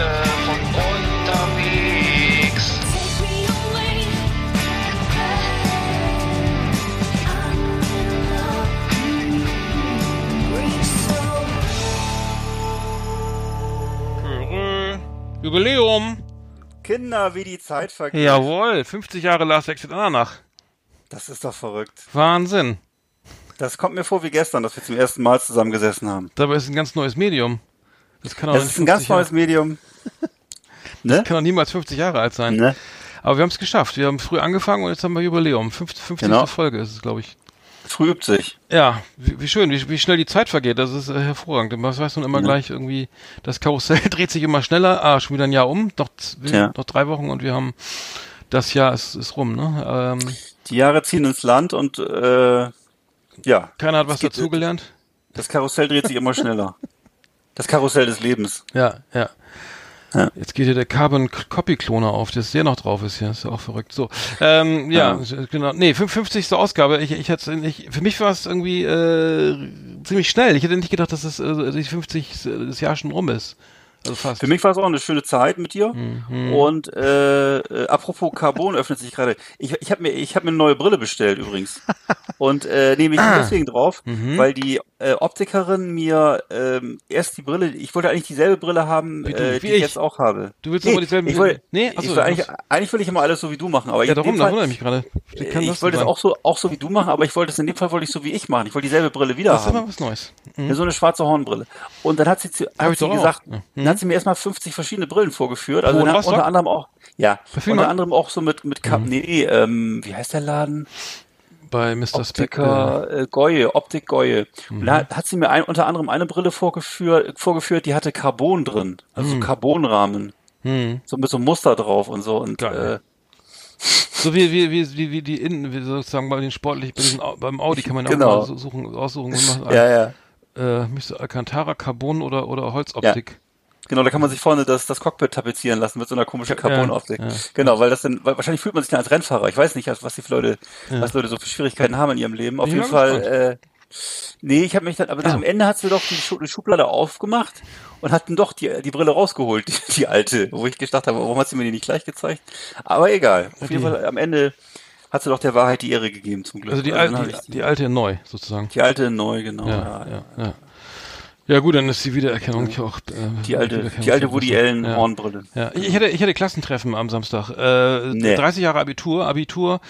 von unterwegs. Jubiläum. Kinder, wie die Zeit vergeht. Jawohl, 50 Jahre Last Exit Ananach. Das ist doch verrückt. Wahnsinn. Das kommt mir vor wie gestern, dass wir zum ersten Mal zusammengesessen haben. Dabei ist es ein ganz neues Medium. Das kann auch Das ist ein ganz 50 Jahre- neues Medium. Ne? Kann doch niemals 50 Jahre alt sein. ne? Aber wir haben es geschafft. Wir haben früh angefangen und jetzt haben wir Jubiläum. 50, 50. Genau. Folge ist es, glaube ich. Früh übt sich. Ja, wie, wie schön, wie, wie schnell die Zeit vergeht. Das ist äh, hervorragend. Das weiß man immer Ja. gleich irgendwie. Das Karussell dreht sich immer schneller. Ah, schon wieder ein Jahr um. Noch, Tja. noch drei Wochen und wir haben das Jahr ist, ist rum. Ne? Ähm, Die Jahre ziehen ins Land und äh, ja, keiner hat was dazugelernt. das Karussell dreht sich immer schneller. Das Karussell des Lebens. Ja, ja. Ja. Jetzt geht hier der Carbon Copy Kloner auf, dass der noch drauf ist hier. Ist ja auch verrückt. So, ähm, ja, genau. Nee, 55. Ausgabe. Ich, ich hatte, ich, für mich war es irgendwie äh, ziemlich schnell. Ich hätte nicht gedacht, dass es äh, die 50 das Jahr schon rum ist. Also fast. Für mich war es auch eine schöne Zeit mit dir. Mhm. Und äh, äh, apropos Carbon öffnet sich gerade. Ich, ich habe mir, ich hab mir eine neue Brille bestellt übrigens. Und äh, nehme ich Ah. deswegen drauf, Mhm. weil die äh, Optikerin mir ähm, erst die Brille, ich wollte eigentlich dieselbe Brille haben, Wie du, äh, wie die ich. ich jetzt auch habe. Du willst aber dieselben- ich wollte, Nee? Achso, ich will eigentlich, eigentlich will ich immer alles so wie du machen, aber ja, darum, da wundere ich mich gerade. Wie kann ich wollte es auch so, auch so wie du machen, aber ich wollte es in dem Fall wollte ich so wie ich machen. Ich wollte dieselbe Brille wieder Das ist haben. immer was Neues. Mhm. So eine schwarze Hornbrille. Und dann hat sie, zu, hat ich sie gesagt, Ja. dann hat sie mir erstmal 50 verschiedene Brillen vorgeführt. Also Rostock? unter anderem auch, ja, Parfüm- unter anderem auch so mit, mit, Mhm. Ka nee, ähm, wie heißt der Laden? Bei Mr. Speck. Äh, Optiker, äh, Goye, Optik Goye. Mhm. Und da hat sie mir ein, unter anderem eine Brille vorgeführt, vorgeführt, die hatte Carbon drin. Also so Carbonrahmen. hm. So mit so einem Muster drauf und so. Und, Geil. äh, So wie, wie, wie, wie, wie die Innen, wie sozusagen bei den sportlich, bei diesen, beim Audi kann man ja Genau. auch mal so suchen, aussuchen machen, ja, ja. äh. Alcantara, Carbon oder, oder Holzoptik. Genau, da kann man sich vorne das, das Cockpit tapezieren lassen mit so einer komischen Carbonoptik. ja. Genau, weil das dann, weil wahrscheinlich fühlt man sich dann als Rennfahrer. Ich weiß nicht, was die Leute, was Leute so für Schwierigkeiten haben in ihrem Leben. Auf jeden Fall, äh, nee, ich habe mich dann, aber dann am Ende hat sie doch die, Schu die Schublade aufgemacht und hat dann doch die, die Brille rausgeholt, die, die alte, wo ich gedacht habe, warum hat sie mir die nicht gleich gezeigt? Aber egal. Auf jeden Fall, am Ende hat sie doch der Wahrheit die Ehre gegeben, zum Glück. Also die, alte, hab die, die alte neu, sozusagen. die alte neu, genau. Ja, ja, ja. Ja gut, dann ist die Wiedererkennung auch. Äh, Die alte, die alte Woody. Allen ja. Hornbrille. Ja, ich ich hatte, ich hatte Klassentreffen am Samstag. Äh, Nee. 30 Jahre Abitur, Abitur,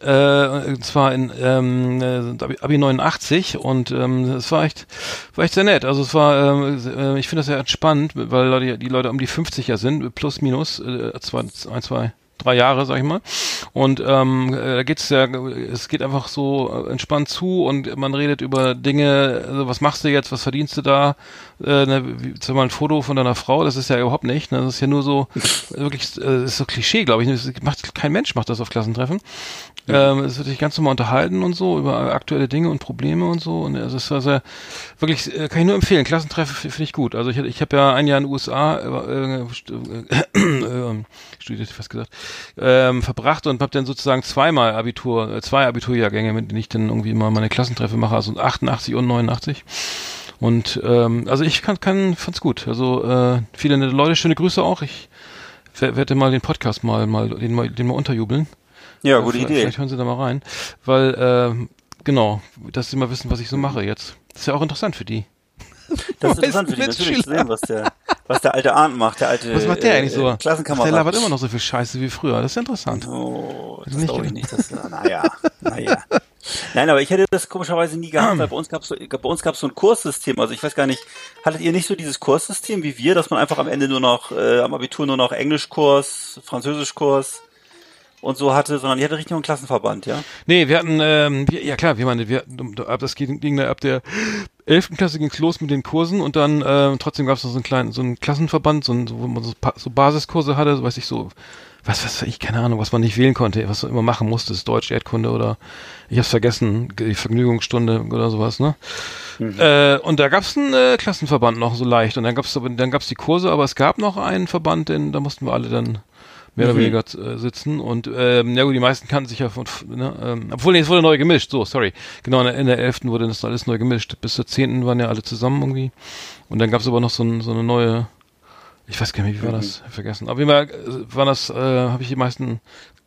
äh, und zwar in ähm, äh, Abi, Abi 89 und ähm, es war echt, war echt sehr nett. Also es war, ähm, äh, ich finde das sehr entspannt, weil Leute, die Leute um die 50 ja sind, plus minus, äh, zwei, ein, zwei, drei Jahre, sag ich mal. Und ähm, äh, da geht's ja, es geht einfach so äh, entspannt zu und man redet über Dinge, also was machst du jetzt, was verdienst du da? Äh, ne, wie, sag mal ein Foto von deiner Frau, das ist ja überhaupt nicht. Ne? Das ist ja nur so, wirklich, äh, ist so Klischee, glaube ich. Das macht, kein Mensch macht das auf Klassentreffen. Ähm, es wird sich ganz normal unterhalten und so, über aktuelle Dinge und Probleme und so. Und es ist also wirklich, äh, kann ich nur empfehlen. Klassentreffen finde ich gut. Also ich, ich habe ja ein Jahr in den USA äh, äh, äh, äh, studiert, fast gesagt, ähm, verbracht und habe dann sozusagen zweimal Abitur, äh, zwei Abiturjahrgänge, mit denen ich dann irgendwie immer meine Klassentreffen mache, also 88 und 89. Und ähm, also ich kann, kann fand's gut. Also äh, viele nette Leute, schöne Grüße auch. Ich wer- werde mal den Podcast mal mal den mal, den mal unterjubeln. Ja, gute vielleicht, Idee. Vielleicht hören Sie da mal rein, weil ähm, genau, dass Sie mal wissen, was ich so mache jetzt. Das ist ja auch interessant für die. Das ist interessant für die natürlich zu sehen, was der, was der alte Arndt macht, der alte Was macht der äh, eigentlich so? äh, Klassenkamerad. Der labert immer noch so viel Scheiße wie früher. Das ist interessant. Oh, das Nicht glaube ich nicht. Das, naja, naja. Nein, aber ich hätte das komischerweise nie gehabt, weil bei uns gab es so, bei uns gab's so ein Kurssystem. Also ich weiß gar nicht, hattet ihr nicht so dieses Kurssystem wie wir, dass man einfach am Ende nur noch, äh, am Abitur nur noch Englischkurs, Französischkurs und so hatte, sondern ihr hattet richtig nur einen Klassenverband, ja? Nee, wir hatten, ähm, wir, ja klar, wir meine, wir ab das ging, ging ab der 11. Klasse ging's los mit den Kursen und dann ähm, trotzdem gab's noch so einen kleinen, so einen Klassenverband, so, ein, so wo man so, so Basiskurse hatte, so weiß ich so, was, was, ich keine Ahnung, was man nicht wählen konnte, was du immer machen musstest, Deutsch, Erdkunde oder ich hab's vergessen, die Vergnügungsstunde oder sowas, ne? Äh, und da gab's einen äh, Klassenverband noch so leicht und dann gab's dann gab's die Kurse, aber es gab noch einen Verband, denn da mussten wir alle dann mehr oder weniger äh, sitzen und ähm, ja gut, die meisten kannten sich ja von, ne, ähm, obwohl nee, es wurde neu gemischt, so, sorry. Genau, in der, in der 11. wurde das alles neu gemischt. Bis zur 10. waren ja alle zusammen irgendwie. Und dann gab's aber noch so, ein, so eine neue Ich weiß gar nicht, wie war das? Vergessen. Auf jeden Fall äh, war das, äh, habe ich die meisten,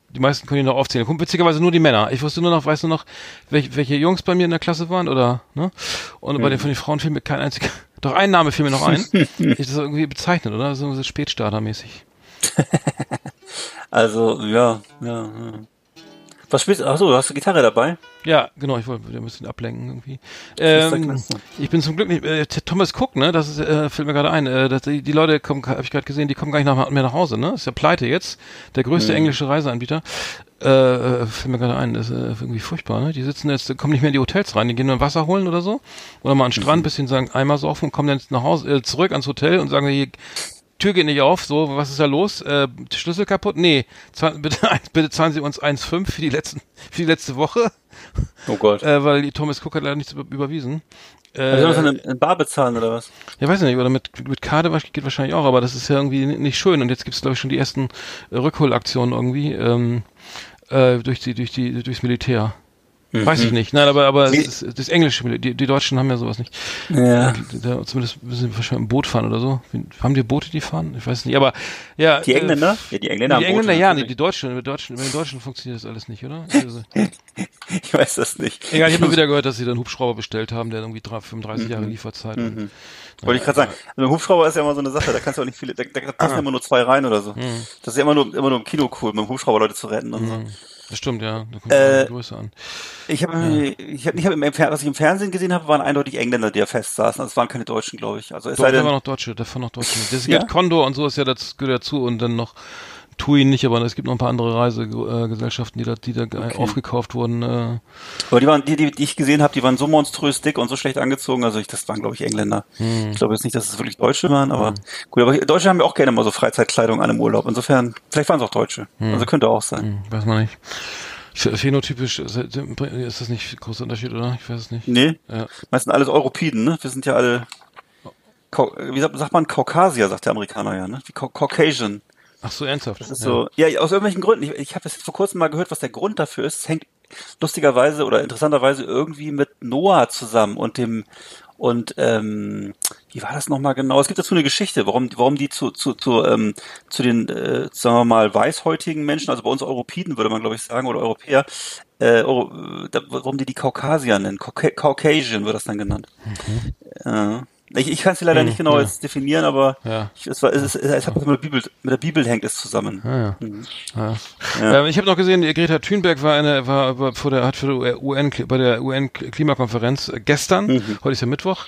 die meisten konnte ich noch aufzählen. Kommt witzigerweise nur die Männer. Ich wusste nur noch, weißt du noch, welche, welche Jungs bei mir in der Klasse waren oder, ne? Und bei den von den Frauen fiel mir kein einziger, doch ein Name fiel mir noch ein. ich das irgendwie bezeichnet, oder? So, so Spätstartermäßig. Also, ja, ja, ja. Was spielst du? Achso, du hast eine Gitarre dabei? Ja, genau, ich wollte ein bisschen ablenken irgendwie. Ähm, ich bin zum Glück nicht, äh, Thomas Cook, ne, das ist, äh, fällt mir gerade ein, äh, dass die, die Leute kommen, habe ich gerade gesehen, die kommen gar nicht nach, mehr nach Hause, ne? Ist ja pleite jetzt. Der größte mhm. englische Reiseanbieter. Äh, äh, fällt mir gerade ein, das ist äh, irgendwie furchtbar, ne? Die sitzen jetzt, kommen nicht mehr in die Hotels rein, die gehen nur Wasser holen oder so. Oder mal an den Strand, mhm. bisschen sagen, Eimer saufen und kommen dann nach Hause, äh, zurück ans Hotel und sagen, hier, Tür geht nicht auf, so, was ist da los? Äh, Schlüssel kaputt? Nee, bitte, bitte zahlen Sie uns 1,5 für die letzten, für die letzte Woche. Oh Gott. Äh, weil die Thomas Cook hat leider nichts überwiesen. Äh, also soll das in, in Bar bezahlen oder was? Ja, weiß nicht, oder mit, mit Karte geht wahrscheinlich auch, aber das ist ja irgendwie nicht schön. Und jetzt gibt's glaube ich, schon die ersten Rückholaktionen irgendwie ähm, äh, durch die, durch die, durchs Militär. Mhm. Weiß ich nicht. Nein, aber, aber das, das Englische, die, die Deutschen haben ja sowas nicht. Ja. Da, zumindest müssen wir wahrscheinlich im Boot fahren oder so. Haben die Boote, die fahren? Ich weiß nicht. Aber ja. Die Engländer? Äh, ja, die Engländer. Die Engländer, Boote, ja, nee, die Deutschen, die Deutschen, bei den Deutschen funktioniert das alles nicht, oder? Also, ich weiß das nicht. Egal, ich habe nur wieder gehört, dass sie dann Hubschrauber bestellt haben, der irgendwie 35 mhm. Jahre Lieferzeit. Mhm. Wollte ich gerade sagen. Also ein Hubschrauber ist ja immer so eine Sache, da kannst du auch nicht viele, da, da passen ah. immer nur zwei rein oder so. Mhm. Das ist ja immer nur, immer nur im Kino cool, mit dem Hubschrauber Leute zu retten und so. Das stimmt, ja. Da kommt äh, Größe an. Ich habe, ja. ich habe, ich hab im, was ich im Fernsehen gesehen habe, waren eindeutig Engländer, die da festsaßen. Also es waren keine Deutschen, glaube ich. Also es Doch, sei denn, da waren noch Deutsche, da waren noch Deutsche. Das ja? Condor und so ist ja das gehört dazu und dann noch TUI nicht, aber es gibt noch ein paar andere Reisegesellschaften, die da, die da okay. aufgekauft wurden. Äh. Aber die waren, die, die, die ich gesehen habe, die waren so monströs dick und so schlecht angezogen. Also ich, das waren, glaube ich, Engländer. Hm. Ich glaube jetzt nicht, dass es wirklich Deutsche waren, aber hm. gut. Aber Deutsche haben ja auch gerne mal so Freizeitkleidung an im Urlaub. Insofern, vielleicht waren es auch Deutsche. Hm. Also könnte auch sein. Hm. Weiß man nicht. Phänotypisch ist das nicht ein großer Unterschied, oder? Ich weiß es nicht. Nee. Ja. Meistens alles Europiden, ne? Wir sind ja alle, wie sagt man, Kaukasier, sagt der Amerikaner ja, ne? Wie Caucasian. Ach so, ernsthaft? Das ist ja. so, ja, aus irgendwelchen Gründen. Ich, ich habe das vor kurzem mal gehört, was der Grund dafür ist. Es hängt lustigerweise oder interessanterweise irgendwie mit Noah zusammen und dem und ähm, wie war das nochmal genau? Es gibt dazu eine Geschichte, warum, warum die zu, zu, zu, ähm, zu den, äh, sagen wir mal, weißhäutigen Menschen, also bei uns Europiden würde man glaube ich sagen, oder Europäer, äh, warum die die Kaukasier nennen. Caucasian wird das dann genannt. Mhm. Äh, ich, ich kann es leider hm, nicht genau ja. jetzt definieren, aber ja. ich, es, war, es, es, es hat mit der Bibel, mit der Bibel hängt es zusammen. Ah, ja. Mhm. ja. Ähm, ich habe noch gesehen, Greta Thunberg war eine, war, war vor der, hat für die UN bei der UN Klimakonferenz gestern, mhm. heute ist ja Mittwoch,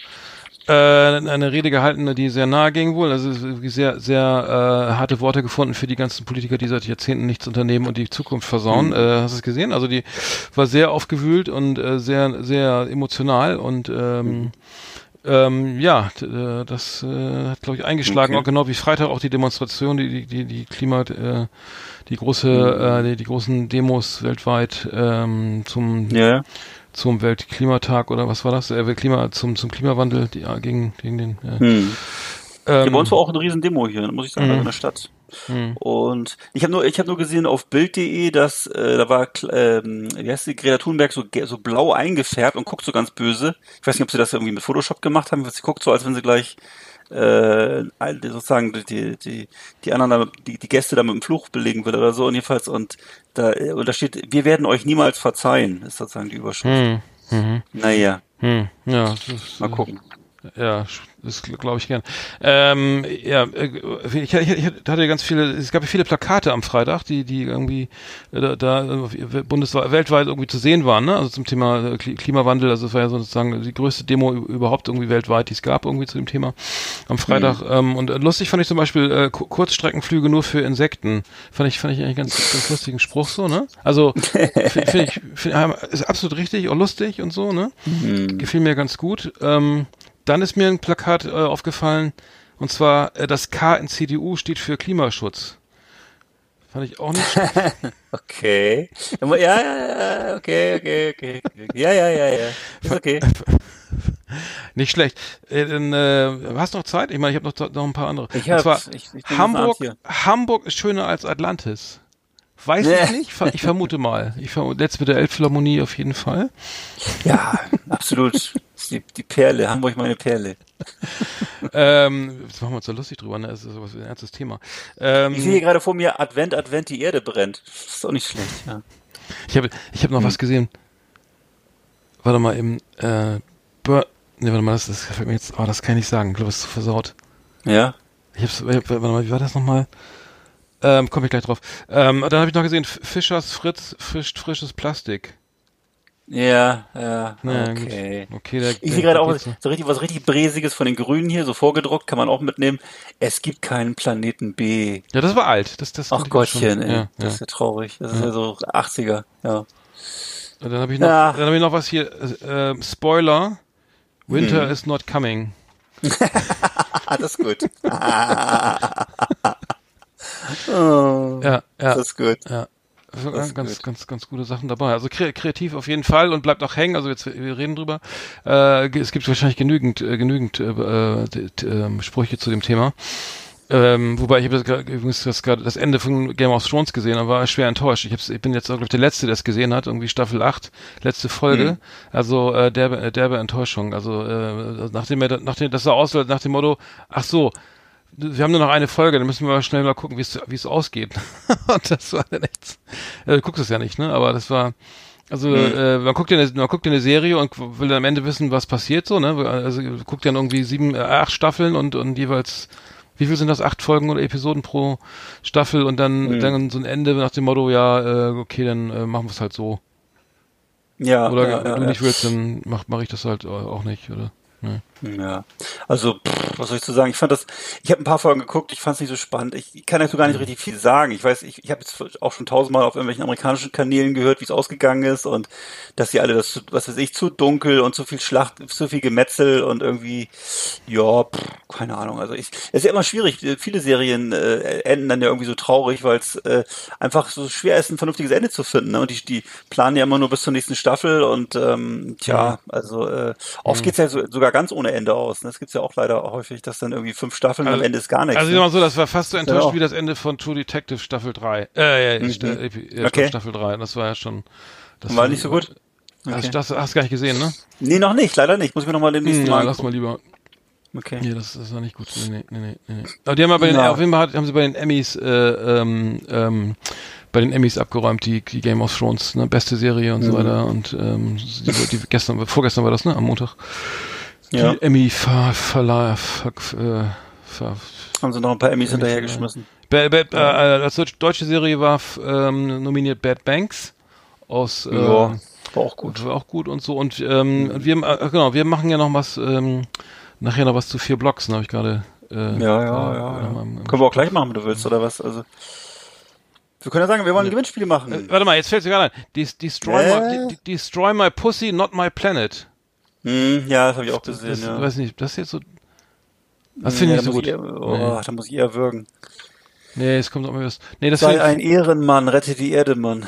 äh, eine Rede gehalten, die sehr nahe ging wohl. Also sehr, sehr äh, harte Worte gefunden für die ganzen Politiker, die seit Jahrzehnten nichts unternehmen und die Zukunft versauen. Mhm. Äh, hast du es gesehen? Also die war sehr aufgewühlt und äh, sehr, sehr emotional und ähm, mhm. Ähm, ja, äh, das äh, hat, glaube ich, eingeschlagen, okay. auch genau wie Freitag auch die Demonstration, die, die, die, Klima, äh, die große, mhm. äh, die, die großen Demos weltweit ähm, zum, ja. zum Weltklimatag oder was war das? Äh, Klima, zum, zum Klimawandel, die, gegen, gegen den. Äh, mhm. Ähm, ja, bei uns war auch eine riesen Demo hier, muss ich sagen, mhm. in der Stadt. Mhm. Und ich habe nur, ich habe nur gesehen auf Bild.de, dass äh, da war, ähm, wie heißt die, Greta Thunberg so, so blau eingefärbt und guckt so ganz böse. Ich weiß nicht, ob sie das irgendwie mit Photoshop gemacht haben. Sie guckt so, als wenn sie gleich äh, sozusagen die, die, die anderen, die, die Gäste da mit dem Fluch belegen will oder so. Und jedenfalls, und da, und da steht, wir werden euch niemals verzeihen, ist sozusagen die Überschrift. Mhm. Mhm. Naja. Hm. Ja, ist, mal gucken. Ja, das glaube ich gern. Ähm, ja, äh, ich, ich, ich, hatte ganz viele, es gab viele Plakate am Freitag, die, die irgendwie äh, da, da bundesweit, weltweit irgendwie zu sehen waren, ne? Also zum Thema äh, Klimawandel. Also es war ja sozusagen die größte Demo überhaupt irgendwie weltweit, die es gab irgendwie zu dem Thema am Freitag. Mhm. Ähm, und lustig fand ich zum Beispiel äh, Kurzstreckenflüge nur für Insekten. Fand ich, fand ich eigentlich ganz, ganz lustigen Spruch so, ne? Also finde ich, find, ist absolut richtig, auch lustig und so, ne? Mhm. Gefiel mir ganz gut. Ähm, dann ist mir ein Plakat äh, aufgefallen, und zwar äh, das K in CDU steht für Klimaschutz. Fand ich auch nicht Okay. Ja, ja, ja, okay, okay, okay. Ja, ja, ja, ja. Ist okay. Nicht schlecht. Äh, dann, äh, hast du noch Zeit? Ich meine, ich habe noch, noch ein paar andere. Ich hab, Und zwar, ich, ich Hamburg, Hamburg ist schöner als Atlantis. Weiß ich nicht. Ich vermute mal. Ich vermute, jetzt mit der Elbphilharmonie auf jeden Fall. Ja, absolut. Die, die Perle, Hamburg meine Perle. ähm, das machen wir uns so lustig drüber, ne? Das ist sowas ein ernstes Thema. Ähm, ich sehe gerade vor mir Advent, Advent, die Erde brennt. Das ist auch nicht schlecht, ja. Ich habe ich hab noch hm. was gesehen. Warte mal, im äh, Bur Ne, warte mal, das, das fällt mir jetzt, oh, das kann ich nicht sagen. Ich glaube, es ist zu versaut. Ja. Ich hab's, warte mal, wie war das nochmal? Ähm, komme ich gleich drauf. Ähm, dann habe ich noch gesehen, Fischers Fritz fischt frisches Plastik. Ja, ja, okay. Gut. okay der, ich sehe gerade auch so richtig was richtig Bräsiges von den Grünen hier, so vorgedruckt, kann man auch mitnehmen. Es gibt keinen Planeten B. Ja, das war alt. Das, das Ach Gottchen, ey. Ja, das ja. ist ja traurig. Das ja. ist ja so 80er, ja. Dann habe ich, noch, ja. dann hab ich noch was hier. Äh, Spoiler. Winter hm. is not coming. das ist gut. oh, ja, ja. Das ist gut. Ja. Also ganz, ganz, ganz, ganz gute Sachen dabei. Also kreativ auf jeden Fall und bleibt auch hängen. Also jetzt wir reden drüber. Äh, es gibt wahrscheinlich genügend, äh, genügend äh, äh, Sprüche zu dem Thema. Ähm, wobei ich habe das, das, das Ende von Game of Thrones gesehen und war schwer enttäuscht. Ich, ich bin jetzt auch glaube ich der Letzte, der es gesehen hat, irgendwie Staffel 8, letzte Folge. Mhm. Also äh, derbe, derbe Enttäuschung. Also äh, nachdem er nachdem das sah aus nach dem Motto, ach so, wir haben nur noch eine Folge, dann müssen wir mal schnell mal gucken, wie es wie es ausgeht. und das war dann echt. Äh, du guckst es ja nicht, ne? Aber das war also mhm. äh, man guckt ja eine, man guckt ja eine Serie und will dann am Ende wissen, was passiert so, ne? Also guckt dann irgendwie sieben, äh, acht Staffeln und und jeweils wie viel sind das? Acht Folgen oder Episoden pro Staffel und dann, mhm. dann so ein Ende nach dem Motto, ja, äh, okay, dann äh, machen wir es halt so. Ja. Oder ja, wenn ja, du nicht willst, dann mach, mach ich das halt auch nicht, oder? Ja, also pff, was soll ich zu sagen? Ich fand das, ich habe ein paar Folgen geguckt, ich fand es nicht so spannend. Ich, kann dazu gar nicht richtig viel sagen. Ich weiß, ich, ich habe jetzt auch schon tausendmal auf irgendwelchen amerikanischen Kanälen gehört, wie es ausgegangen ist und dass sie alle das, was weiß ich, zu dunkel und zu viel Schlacht, zu viel Gemetzel und irgendwie, ja, pff, keine Ahnung. Also ich, es ist ja immer schwierig. Viele Serien äh, enden dann ja irgendwie so traurig, weil es äh, einfach so schwer ist, ein vernünftiges Ende zu finden. Ne? Und die, die planen ja immer nur bis zur nächsten Staffel und ähm, tja, also äh, oft mhm. geht's ja so, sogar ganz ohne Ende aus. Ne? Das gibt's ja auch leider häufig, dass dann irgendwie fünf Staffeln also, am Ende ist gar nichts. Also ich sag mal so, das war fast so enttäuscht ja. wie das Ende von True Detective Staffel 3. Äh, ja, mhm. Äh, okay. Staffel 3. Das war ja schon. Das war nicht so gut. Okay. Hast, das hast du gar nicht gesehen, ne? Nee, noch nicht, leider nicht. Muss ich mir nochmal den nächsten hm, Mal. Ja, lass mal lieber. Okay. Nee, das, das war nicht gut. Nee, nee, nee, nee. Aber die haben aber auf jeden Fall haben sie bei den Emmys, äh, ähm, ähm, bei den Emmys abgeräumt, die, die Game of Thrones, ne, beste Serie und mhm. so weiter. Und ähm, die, die, gestern, vorgestern war das, ne? Am Montag. Ja. Die Emmy ver, ver, äh, ver, Haben sie noch ein paar Emmys hinterhergeschmissen. Ba, ba, äh, als deutsche Serie war ähm, nominiert Bad Banks aus äh, ja, war auch gut. War auch gut und so. Und ähm, wir, äh, genau, wir machen ja noch was, ähm, nachher noch was zu vier Blocks, ne, habe ich gerade. Äh, ja, ja, ja. ja. Können wir auch gleich machen, wenn du willst, oder was? Also. Wir können ja sagen, wir wollen ein Gewinnspiel machen. Äh, warte mal, jetzt fällt es mir gerade ein. Destroy, äh? my, destroy my pussy, not my planet. Hm, ja, das habe ich auch gesehen. Das, ja. weiß nicht, das ist jetzt so. Das finde ich ja, nicht so gut. Eher, oh, nee. Da muss ich eher würgen. Nee, es kommt auch mal was. Nee, das Sei ein Ehrenmann, rette die Erde, Mann.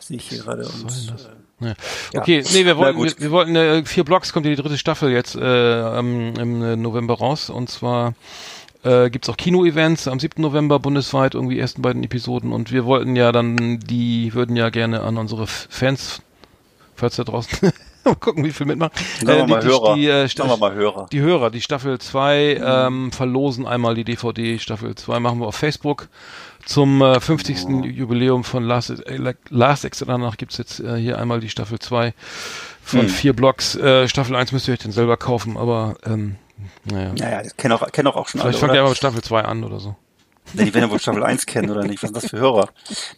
Sehe ich hier gerade. Und, äh, ja. Okay, nee, wir wollten, wir, wir, wollten äh, vier Blocks kommt die dritte Staffel jetzt äh, im, im November raus und zwar äh, gibt auch Kino-Events am 7. November bundesweit, irgendwie ersten beiden Episoden und wir wollten ja dann, die würden ja gerne an unsere Fans, falls da draußen mal gucken, wie viel mitmachen. Äh, die, Hörer. Die, äh, Hörer. Die Hörer, die Staffel 2 mhm. ähm, verlosen einmal die DVD. Staffel 2 machen wir auf Facebook. Zum äh, 50. Oh. Jubiläum von Last, äh, Last Exit danach gibt's jetzt äh, hier einmal die Staffel 2 von hm. vier Blocks. Äh, Staffel 1 müsst ihr euch dann selber kaufen, aber ähm, naja. Naja, das kennen auch, kennen auch, auch schon Vielleicht alle. Fangt ihr aber mit Staffel 2 an oder so. Ja, die werden ja wohl Staffel 1 kennen, oder nicht? Was sind das für Hörer?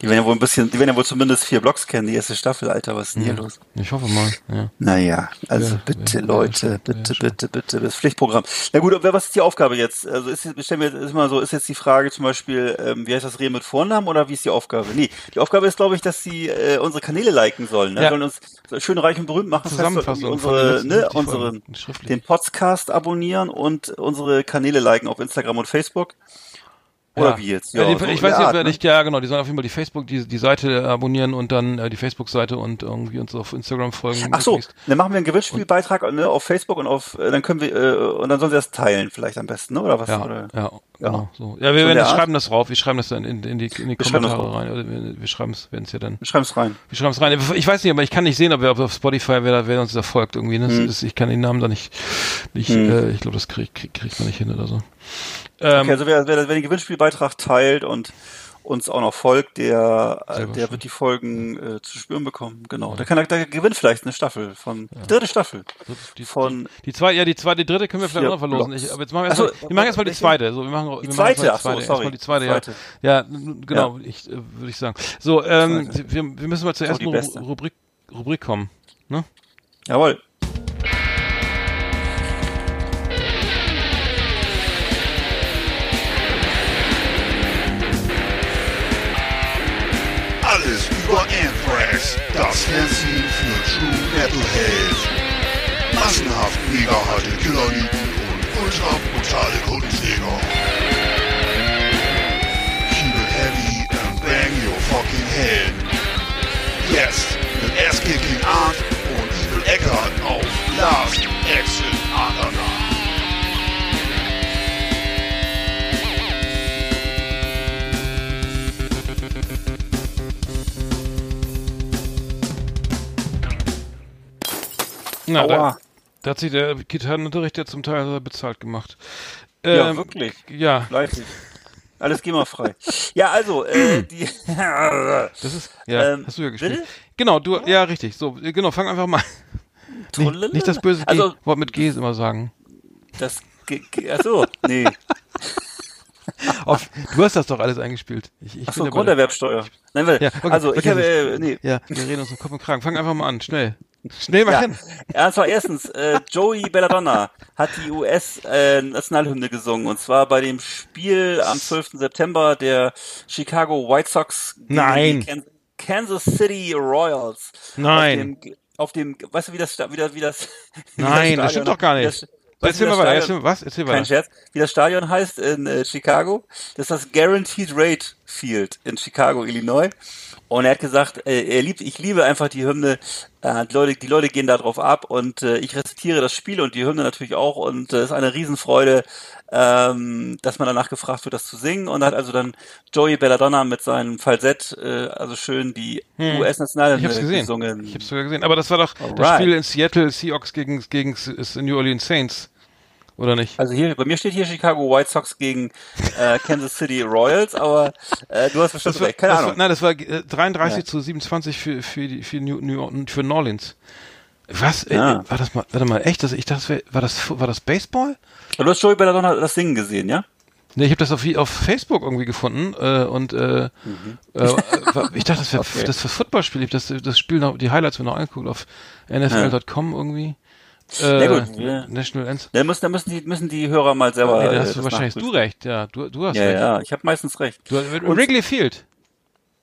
Die werden ja wohl ein bisschen, die werden ja wohl zumindest vier Blocks kennen, die erste Staffel, Alter, was ist denn hier los? Ich hoffe mal, ja. Naja, also ja, bitte, ja, Leute, bitte, bitte, bitte, das Pflichtprogramm. Na gut, was ist die Aufgabe jetzt? Also ist, stellen wir jetzt ist mal so, ist jetzt die Frage zum Beispiel, ähm, wie heißt das Reden mit Vornamen oder wie ist die Aufgabe? Nee, die Aufgabe ist, glaube ich, dass sie äh, unsere Kanäle liken sollen, ne? Ja. sollen uns schön reich und berühmt machen, Zusammenfassung unsere, ne, unsere, den Podcast abonnieren und unsere Kanäle liken auf Instagram und Facebook. Oder ja. wie jetzt? Ja, ja die, so ich weiß nicht, ne? ja genau, die sollen auf jeden Fall die Facebook, die, die Seite abonnieren und dann äh, die Facebook-Seite und irgendwie uns auf Instagram folgen. Ach so, dann machen wir einen Gewinnspielbeitrag ne, auf Facebook und auf, äh, dann können wir, äh, und dann sollen sie das teilen vielleicht am besten, ne? oder was? Ja, oder? ja. Genau, so. Ja, wir, wir schreiben das drauf, wir schreiben das dann in, in die, in die Kommentare rein. Oder wir, wir schreiben es, wenn es ja dann. Wir schreiben es rein. Wir schreiben es rein. Ich weiß nicht, aber ich kann nicht sehen, ob, wir, auf Spotify wer, wer uns da folgt irgendwie. Ne? Hm. Ist, ich kann den Namen da nicht, nicht hm. äh, ich glaube, das kriegt krieg, kriegt man nicht hin oder so. Ähm, okay, also wer, wer, wer den Gewinnspielbeitrag teilt und uns auch noch folgt, der, äh, der wird die Folgen äh, zu spüren bekommen. Genau. Ja. Der kann, der gewinnt vielleicht eine Staffel von ja. dritte Staffel die, von die, die zweite, ja die zweite, die dritte können wir vielleicht auch noch verlosen. Ich, aber jetzt machen wir erstmal, so, wir machen erstmal die zweite. So, wir machen, die wir zweite, ach so, sorry. die zweite, ja. Ja, genau, ja. ich äh, würde ich sagen. So, ähm, wir, wir müssen mal zur ersten Rubrik, Rubrik kommen. Ne? Jawohl. Über Anthrax, das Fernsehen für True Metalhead. Massenhaft mega harte Killerlieben und ultra brutale Kundenjäger. Keep it heavy and bang your fucking head. Jetzt mit Ass-Kicking Art und Evil Eckart auf Last Exit Andernach. Na, da, da, hat sich der Gitarrenunterricht ja zum Teil bezahlt gemacht. Ähm, ja, wirklich. Ja. Fleißig. Alles GEMA-frei. ja, also, äh, die. das ist, ja, ähm, hast du ja gespielt. Bitte? Genau, du, ja, richtig. So, genau, fang einfach mal. nicht, nicht das böse also, G Wort mit G immer sagen. Das, G G achso, nee. Auf, du hast das doch alles eingespielt. Ich, ich Achso, Grunderwerbsteuer. Nein, weil, ja, okay, also ich habe, äh, nee. Ja, wir reden uns um Kopf und Kragen. Fang einfach mal an, schnell. Schnell machen. Ja, zwar erstens, äh, Joey Belladonna hat die US-Nationalhymne äh, gesungen und zwar bei dem Spiel am 12. September der Chicago White Sox Nein. Kansas City Royals. Nein. Auf dem, auf dem, weißt du, wie das, wie das, wie das Nein, das, das stimmt doch gar nicht. Das, Erzähl mal weiter, was? Erzähl Kein Scherz. Wie das Stadion heißt in äh, Chicago, das ist das Guaranteed Rate Field in Chicago, Illinois. Und er hat gesagt, äh, er liebt, ich liebe einfach die Hymne. Äh, die, Leute, die Leute gehen da drauf ab und äh, ich rezitiere das Spiel und die Hymne natürlich auch und es äh, ist eine Riesenfreude, ähm, dass man danach gefragt wird, das zu singen. Und hat also dann Joey Belladonna mit seinem Falsett, äh, also schön die hm. US-Nationalhymne gesungen. Ich hab's sogar gesehen. Aber das war doch Alright. das Spiel in Seattle Seahawks gegen, gegen New Orleans Saints. Oder nicht? Also hier, bei mir steht hier Chicago White Sox gegen äh, Kansas City Royals, aber äh, du hast bestimmt recht. Keine Ahnung. War, nein, das war äh, 33 ja. zu 27 für, für, die, für, New, New, für New Orleans. Was? Äh, ja. Äh, war das mal, warte mal, echt? Das, ich dachte, war das, war das Baseball? Du hast Joey Belladonna das Singen gesehen, ja? Nee, ich habe das auf, auf Facebook irgendwie gefunden äh, und äh, mhm. äh, ich dachte, das wäre okay. das wär Footballspiel. Ich habe das, das Spiel noch, die Highlights mir noch angeguckt auf NFL.com ja. irgendwie. Äh, ja gut, ja. National Anthem. Da müssen, müssen die müssen die Hörer mal selber. Nee, da hast äh, du wahrscheinlich du recht, ja. Du, du hast ja, recht. Ja, ich habe meistens recht. Du, Wrigley Field.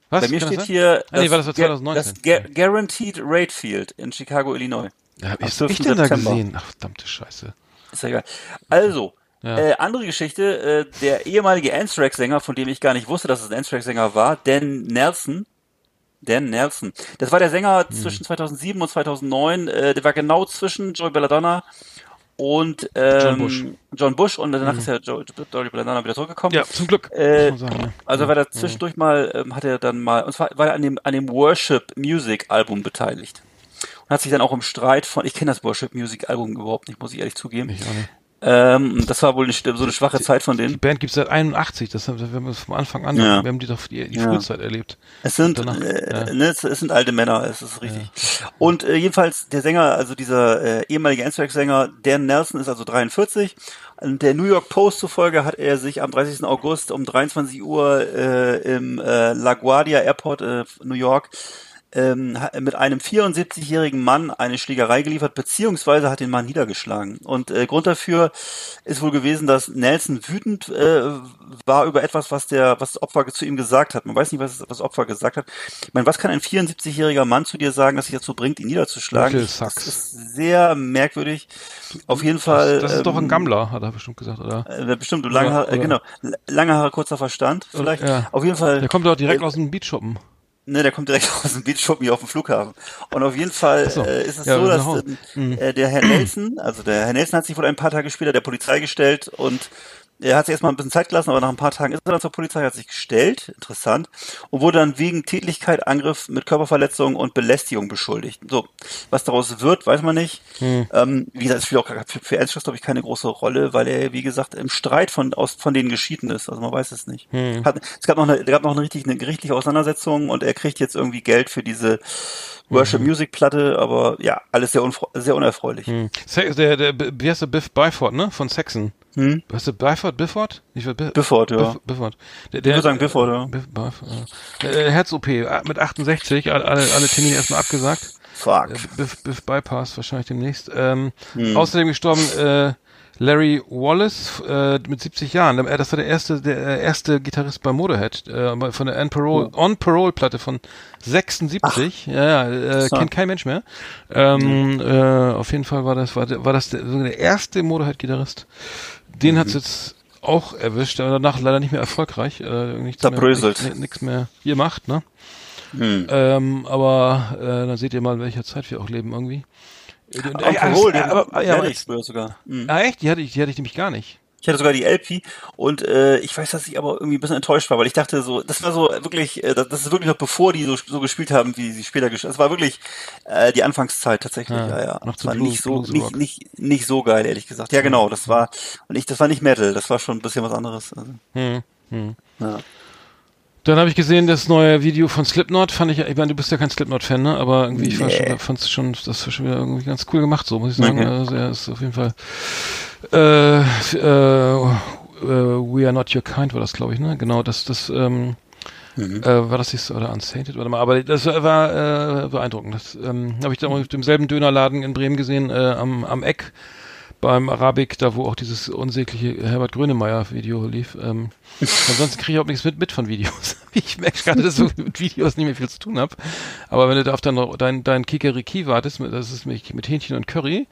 Was? Bei mir steht hier ah, nee, das, war das, 2019. das Guaranteed Rate Field in Chicago, Illinois. Ja, hab ich, ich denn da gesehen? Ach, verdammte Scheiße. Ist ja egal. Also, ja. Äh, andere Geschichte, äh, der ehemalige Anthrax-Sänger, von dem ich gar nicht wusste, dass es ein Anthrax-Sänger war, Dan Nelson, Dan Nelson. Das war der Sänger hm. zwischen 2007 und 2009. Äh, der war genau zwischen Joey Belladonna und ähm, John Bush. John Bush und danach mhm. ist ja Joey, Belladonna wieder zurückgekommen. Ja, zum Glück. Äh, sagen, ja. Also war er zwischendurch mal, ähm, hat er dann mal, und zwar war er an dem, an dem Worship Music Album beteiligt. Und hat sich dann auch im Streit von, ich kenne das Worship Music Album überhaupt nicht, muss ich ehrlich zugeben. Ich auch nicht. Ähm, das war wohl eine, so eine schwache die, Zeit von denen. Die Band gibt's seit 81, das haben wir haben vom Anfang an, ja. wir haben die doch die, die ja. Frühzeit erlebt. Es sind, danach, äh, ja. ne, es, es, sind alte Männer, es ist richtig. Und äh, jedenfalls der Sänger, also dieser äh, ehemalige Anthrax-Sänger Dan Nelson ist also 43. Der New York Post zufolge hat er sich am 30. August um 23 Uhr äh, im äh, LaGuardia Airport äh, New York ähm, mit einem 74-jährigen Mann eine Schlägerei geliefert, beziehungsweise hat den Mann niedergeschlagen. Und äh, Grund dafür ist wohl gewesen, dass Nelson wütend äh, war über etwas, was der, was das Opfer zu ihm gesagt hat. Man weiß nicht, was das Opfer gesagt hat. Ich meine, was kann ein 74-jähriger Mann zu dir sagen, dass sich dazu bringt, ihn niederzuschlagen? Das ist sehr merkwürdig. Auf jeden Fall. Das, das ist ähm, doch ein ähm, Gammler, hat er bestimmt gesagt, oder? Äh, bestimmt, du lange Haare, äh, genau. Lange Haare, kurzer Verstand, vielleicht. Ja. Auf jeden Fall. Der kommt doch direkt äh, aus dem Beachshoppen. Ne, der kommt direkt aus dem Beachshoppen hier auf dem Flughafen. Und auf jeden Fall so. äh, ist es ja, so, dass mhm. äh, der Herr Nelson, also der Herr Nelson hat sich wohl ein paar Tage später der Polizei gestellt und er hat sich erstmal ein bisschen Zeit gelassen, aber nach ein paar Tagen ist er dann zur Polizei, hat sich gestellt, interessant, und wurde dann wegen Tätlichkeit, Angriff mit Körperverletzung und Belästigung beschuldigt. So, was daraus wird, weiß man nicht. Hm. Ähm, wie gesagt, es spielt auch für, für Ernst glaube ich, keine große Rolle, weil er, wie gesagt, im Streit von, aus, von denen geschieden ist. Also man weiß es nicht. Hm. Hat, es gab noch eine, gab noch eine, richtig, eine gerichtliche Auseinandersetzung und er kriegt jetzt irgendwie Geld für diese Worship mhm. Music Platte, aber ja, alles sehr, sehr unerfreulich. Hm. Der, der, wie heißt der Biff Byford, ne? Von Saxon. Hm? Hast du Byford, Bifford? Ich will Biff, Bifford, ja. Biff, Bifford. Der, der, ich würde sagen Bifford, ja. Biff, Biff, ja. Herz-OP mit 68, alle, alle Termine erstmal abgesagt. Fuck. Biff, Biff Bypass wahrscheinlich demnächst. Ähm, hm. Außerdem gestorben äh, Larry Wallace äh, mit 70 Jahren. Äh, das war der erste, der äh, erste Gitarrist bei Motorhead äh, von der On Parole, oh. On Parole Platte von 76. Ach. Ja, äh, so. kennt kein Mensch mehr. Ähm, mhm. äh, auf jeden Fall war das war, war das der, der erste Motorhead Gitarrist. Den mhm. hat's jetzt auch erwischt, aber danach leider nicht mehr erfolgreich. Äh, nichts Zerbröselt. Mehr, nichts mehr gemacht, ne? Hm. Ähm, aber äh, dann seht ihr mal, in welcher Zeit wir auch leben irgendwie. Alkohol, ja, aber, ja, aber, sogar. Mhm. Ah, echt? Die hatte ich, die hatte ich nämlich gar nicht. Ich hatte sogar die LP und äh, ich weiß, dass ich aber irgendwie ein bisschen enttäuscht war, weil ich dachte so, das war so wirklich, äh, das ist wirklich noch bevor die so, so gespielt haben, wie sie später gespielt. Das war wirklich äh, die Anfangszeit tatsächlich. Ja, ja. ja. Noch das war Blues, nicht so, nicht, nicht, nicht so geil, ehrlich gesagt. Ja, genau, das war und ich, das war nicht Metal, das war schon ein bisschen was anderes. Also. Hm, hm. Ja. Dann habe ich gesehen, das neue Video von Slipknot, fand ich, ich meine, du bist ja kein Slipknot-Fan, ne? Aber irgendwie, nee. ich fand es schon, das war schon wieder irgendwie ganz cool gemacht, so muss ich sagen. Okay. Also er ist auf jeden Fall äh, äh, uh, We Are Not Your Kind war das, glaube ich, ne? Genau, das, das, ähm, Mhm. Äh, war das nicht oder Unsainted, warte mal, aber das war äh, beeindruckend. Das ähm, habe ich dann auf demselben Dönerladen in Bremen gesehen, äh, am, am Eck beim Arabik, da wo auch dieses unsägliche Herbert Grönemeyer-Video lief. Ähm, ansonsten kriege ich auch nichts mit, mit von Videos. ich merke gerade, dass ich mit Videos nicht mehr viel zu tun habe. Aber wenn du da auf dein, dein, dein Kikeriki wartest, das ist mit, mit Hähnchen und Curry,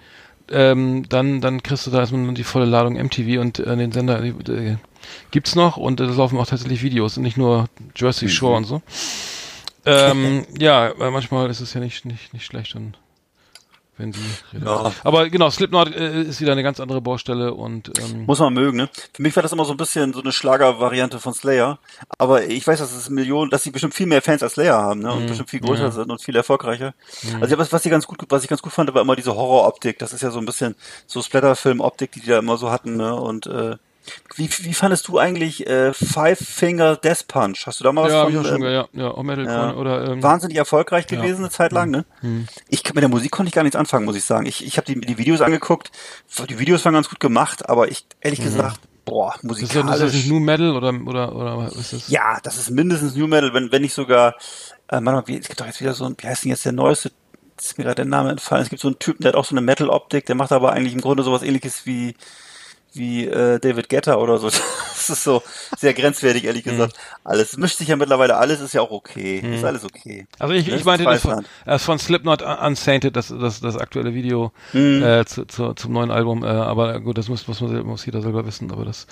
ähm, dann, dann kriegst du da erstmal die volle Ladung MTV und äh, den Sender äh, gibt's noch und es laufen auch tatsächlich Videos und nicht nur Jersey Shore mhm. und so. Ähm, ja, weil manchmal ist es ja nicht, nicht, nicht schlecht und wenn die ja. Aber genau, Slipknot äh, ist wieder eine ganz andere Baustelle und ähm, muss man mögen, ne? Für mich war das immer so ein bisschen so eine Schlagervariante von Slayer, aber ich weiß, dass es Millionen, dass sie bestimmt viel mehr Fans als Slayer haben, ne? Und mhm. bestimmt viel größer ja. sind und viel erfolgreicher. Mhm. Also was, was ich ganz gut, was ich ganz gut fand, war immer diese Horroroptik. Das ist ja so ein bisschen so Splatterfilm-Optik, die die da immer so hatten, ne? Und äh, wie, wie fandest du eigentlich äh, Five Finger Death Punch? Hast du da mal was ja, von? Ja, schon, ähm, ja, ja, auch Metal ja. oder ähm, wahnsinnig erfolgreich gewesen ja. eine Zeit lang, ne? Mhm. Ich mit der Musik konnte ich gar nichts anfangen, muss ich sagen. Ich, ich habe die, die Videos angeguckt, die Videos waren ganz gut gemacht, aber ich ehrlich mhm. gesagt, boah, musikalisch. Ist das, ist das New Metal oder oder oder was ist das? Ja, das ist mindestens New Metal, wenn wenn nicht sogar äh, wie, es gibt doch jetzt wieder so ein, wie heißt denn jetzt der neueste ist mir gerade der Name entfallen. Es gibt so einen Typen, der hat auch so eine Metal-Optik, der macht aber eigentlich im Grunde sowas ähnliches wie wie äh, David Getter oder so. Das ist so sehr grenzwertig, ehrlich mhm. gesagt. Alles mischt sich ja mittlerweile, alles ist ja auch okay. Mhm. Ist alles okay. Also ich, ich meinte das von, äh, von Slipknot Unsainted, das, das, das aktuelle Video mhm. äh, zu, zu, zum neuen Album. Äh, aber gut, das muss, muss, man, muss jeder selber wissen. Aber das,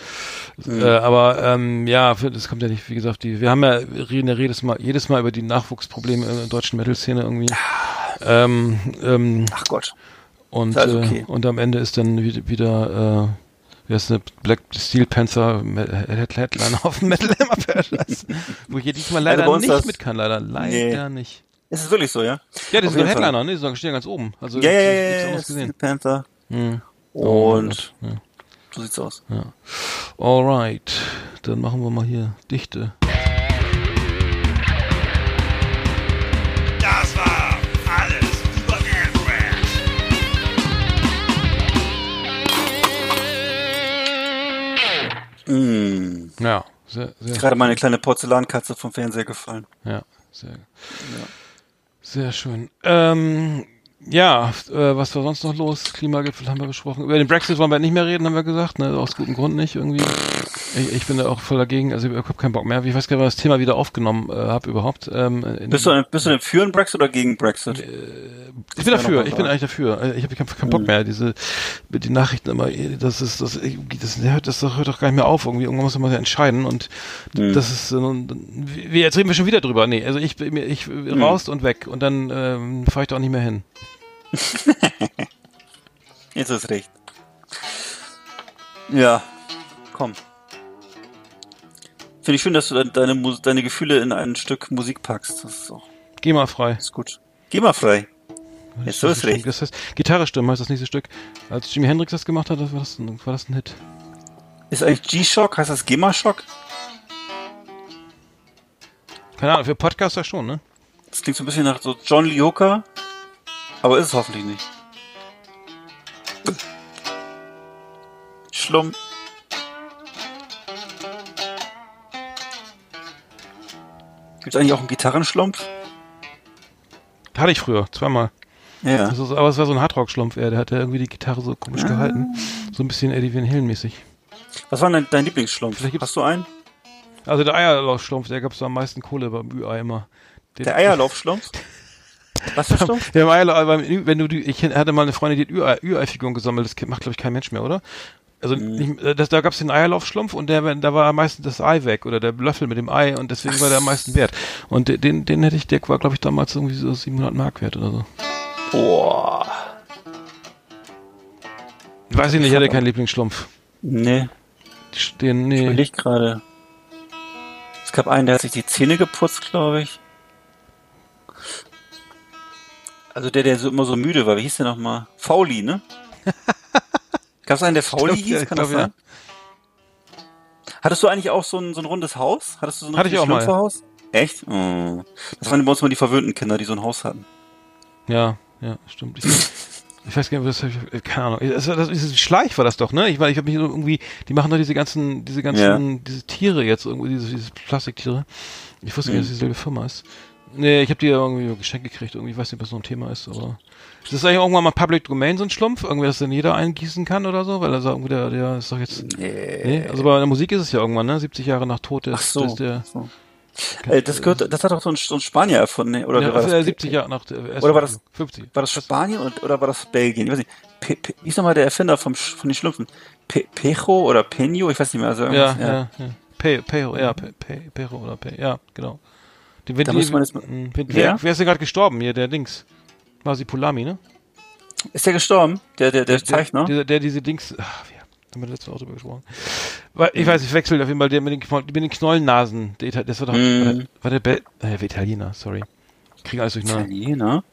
mhm. äh, aber ähm, ja, das kommt ja nicht, wie gesagt, die, wir haben ja reden ja jedes Mal, jedes Mal über die Nachwuchsprobleme in der deutschen Metal-Szene irgendwie. Ähm, ähm, Ach Gott. Und, okay. äh, und am Ende ist dann wieder, wieder äh, wie heißt eine Black Steel Panther Headliner auf dem Metal Hammer verschleißen. Wo ich hier diesmal leider also nicht mit kann, leider. Leider nee. nicht. Ist es wirklich so, ja? Ja, das ist ein Headliner, ne? Die sagen, stehen ganz oben. Also, ja, ja, ja, ja, Steel Panther. Hm. Und ja. so sieht's aus. Ja. Alright. Dann machen wir mal hier Dichte. Sehr, sehr. Gerade meine kleine Porzellankatze vom Fernseher gefallen. Ja, sehr. Ja. Sehr schön. Ähm, ja, äh, was war sonst noch los? Klimagipfel haben wir besprochen. Über den Brexit wollen wir nicht mehr reden, haben wir gesagt, ne? Aus gutem Grund nicht irgendwie. Ich, ich bin da auch voll dagegen, also ich habe keinen Bock mehr. Ich weiß gar nicht, ob ich das Thema wieder aufgenommen äh, habe überhaupt. Ähm, bist, du, bist du denn für einen Brexit oder gegen Brexit? Äh, ich bin dafür, ich bin eigentlich dafür. Äh, ich habe keinen, keinen Bock mhm. mehr. Diese die Nachrichten immer, das ist das, das, hört, das hört doch gar nicht mehr auf. Irgendwie irgendwann muss man ja entscheiden und mhm. das ist wir jetzt reden wir schon wieder drüber. Nee, also ich ich mhm. raus und weg und dann ähm, fahre ich da auch nicht mehr hin. Jetzt ist recht. Ja, komm. Finde ich schön, dass du deine, deine, Mus- deine Gefühle in ein Stück Musik packst. Das ist auch Geh mal frei. ist gut. Geh mal frei. Jetzt so ist recht. Das heißt, Gitarre stimmen heißt das nächste Stück. Als Jimi Hendrix das gemacht hat, war das, ein- war das ein Hit. Ist eigentlich G-Shock? Heißt das GEMA-Shock? Keine Ahnung, für Podcaster schon, ne? Das klingt so ein bisschen nach so John Lee Hooker. Aber ist es hoffentlich nicht. Schlumm. Gibt's eigentlich auch einen Gitarrenschlumpf? Hatte ich früher, zweimal. Ja. Also, aber es war so ein Hardrock-Schlumpf, eher. Der hat ja irgendwie die Gitarre so komisch Ah. gehalten. So ein bisschen Eddie Van Halen mäßig. Was war denn dein Lieblingsschlumpf? Vielleicht Hast du einen? Also der Eierlaufschlumpf, der gab es am meisten Kohle beim Ü-Ei immer. Den- Der Eierlaufschlumpf? Was für Schlumpf? Ja, Eierlauf, beim wenn du die, ich hatte mal eine Freundin, die hat Ü-Ei- Ü-Ei-Figuren gesammelt, das macht glaube ich kein Mensch mehr, oder? Also Mhm. nicht, äh, das, da gab es den Eierlaufschlumpf und der, da war am meisten das Ei weg oder der Löffel mit dem Ei und deswegen war der am meisten wert. Und de- den, den hätte ich, der war glaube ich damals irgendwie so 700 Mark wert oder so. Boah. Weiß ich nicht, ich hatte keinen Lieblingsschlumpf. Nee, Den, ich nee. überleg gerade. Es gab einen, der hat sich die Zähne geputzt, glaube ich. Also der, der so immer so müde war. Wie hieß der nochmal? Fauli, ne? Gab es einen, der Fauli glaub, ja, hieß? Kann das glaub, ja. sein? Hattest du eigentlich auch so ein, so ein rundes Haus? Hattest du so ein Hatte ich auch mal. Echt? Oh. Das waren bei uns mal die verwöhnten Kinder, die so ein Haus hatten. Ja, ja, stimmt. Ich, ich weiß gar nicht, was ich, keine Ahnung. Das, das, dieses Schleich war das doch, ne? Ich meine, ich habe mich irgendwie, die machen doch diese ganzen, diese ganzen, diese Tiere jetzt irgendwie, diese, diese Plastiktiere. Ich wusste gar nicht, dass Mhm. dieselbe Firma ist. Nee, ich habe die ja irgendwie geschenkt gekriegt, irgendwie, ich weiß nicht, was so ein Thema ist, aber. Ist das eigentlich irgendwann mal Public Domain, so ein Schlumpf? Irgendwie, dass dann jeder eingießen kann oder so? Weil er sagt, irgendwie, der, der ist doch jetzt. Nee, also bei der Musik ist es ja irgendwann, ne? 70 Jahre nach Tod ist, Ach so. ist der. so. Äh, das gehört, das hat doch so ein, so ein Spanier erfunden, ne? oder ja, war das, äh, 70 Jahre nach der Oder war das- 50? war das Spanien und, oder war das Belgien? Ich weiß nicht. Pe, Pe, wie ist nochmal der Erfinder vom, von den Schlümpfen? Pe, Pejo oder Peño? Ich weiß nicht mehr. Also Ja, ja, ja. Pe, Pero, ja, Pe, Pe, Pero oder Pe, ja, genau. Die, Da die, muss man jetzt mal- wenn, Wer? wer? ist denn gerade gestorben hier, der Dings? Masipulami, ne? Ist der gestorben? Der, der, der Zeichner? Der, der, der diese Dings, ach, wir haben wir letztes Mal auch drüber gesprochen. Ich weiß, ich wechsle auf jeden Fall, der mit den, mit den Knollennasen, der, das war doch, Mhm. war der, war der, äh, der Italiener, sorry. Ich kriege alles durcheinander. Italiener?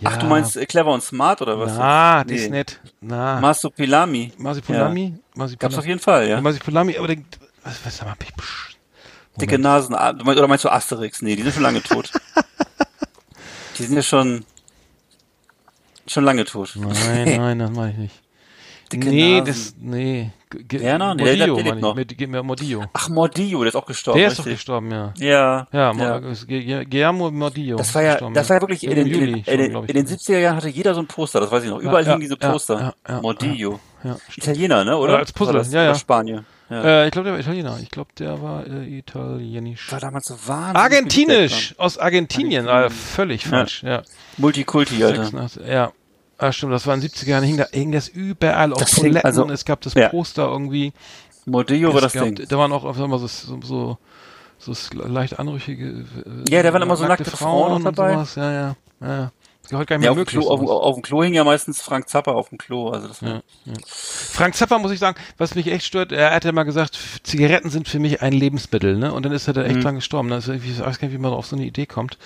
Ja. Ach, du meinst äh, clever und smart oder was? Na, das Nee. ist nett. Na, Masopilami. Masipulami? Gab's Masipulami? auf jeden Fall, ja. Masipulami, aber der, was, was sag mal, Dicke Nasen. ah, Oder meinst du Asterix? Nee, die sind schon lange tot. die sind ja schon, schon lange tot. Nein, nein, das meine ich nicht. Dicke nee, Nasen. das, nee. G- G- Werner? Nee, der- der Mordillo, lebt ich. noch. Mordillo. Ach, Mordillo, der ist auch gestorben. Der ist doch richtig. gestorben, ja. Ja. Ja, ja. Gu- Guillermo Mordillo. Das ist war ja, gestorben, das war ja wirklich in den, Juli schon, in, den, ich. in den 70er Jahren hatte jeder so ein Poster, das weiß ich noch. Überall Ja, hingen diese ja, Poster. ja, ja, Mordillo. Ja, stimmt. Italiener, ne? Oder? Oder als Puzzle, War das, ja, ja. Spanier. Ja. Äh, ich glaube, der war Italiener. Ich glaube, der war äh, italienisch. war damals so wahnsinnig. Argentinisch! Aus Argentinien. Ah, völlig falsch, ja. Multikulti, Alter. 86, ja. Ah, stimmt, das war in den 70er Jahren, hing, da, hing das überall auf Das hing- Toiletten. also- es gab das ja. Poster irgendwie. Mordillo war das gab, Ding. Da waren auch auf einmal so, so, so, so leicht anrüchige. Äh, Ja, da waren immer so nackte Frauen noch und dabei. Sowas. Ja, ja, ja. Das ist heute gar nicht Ja, mehr auf dem, möglich. Klo, auf, auf dem Klo hing ja meistens Frank Zappa auf dem Klo. Also das Ja, ja. Frank Zappa muss ich sagen, was mich echt stört, er hat ja mal gesagt, Zigaretten sind für mich ein Lebensmittel, ne? Und dann ist er da echt Mhm. lang gestorben. Ne? Also ich weiß gar nicht, wie man auf so eine Idee kommt.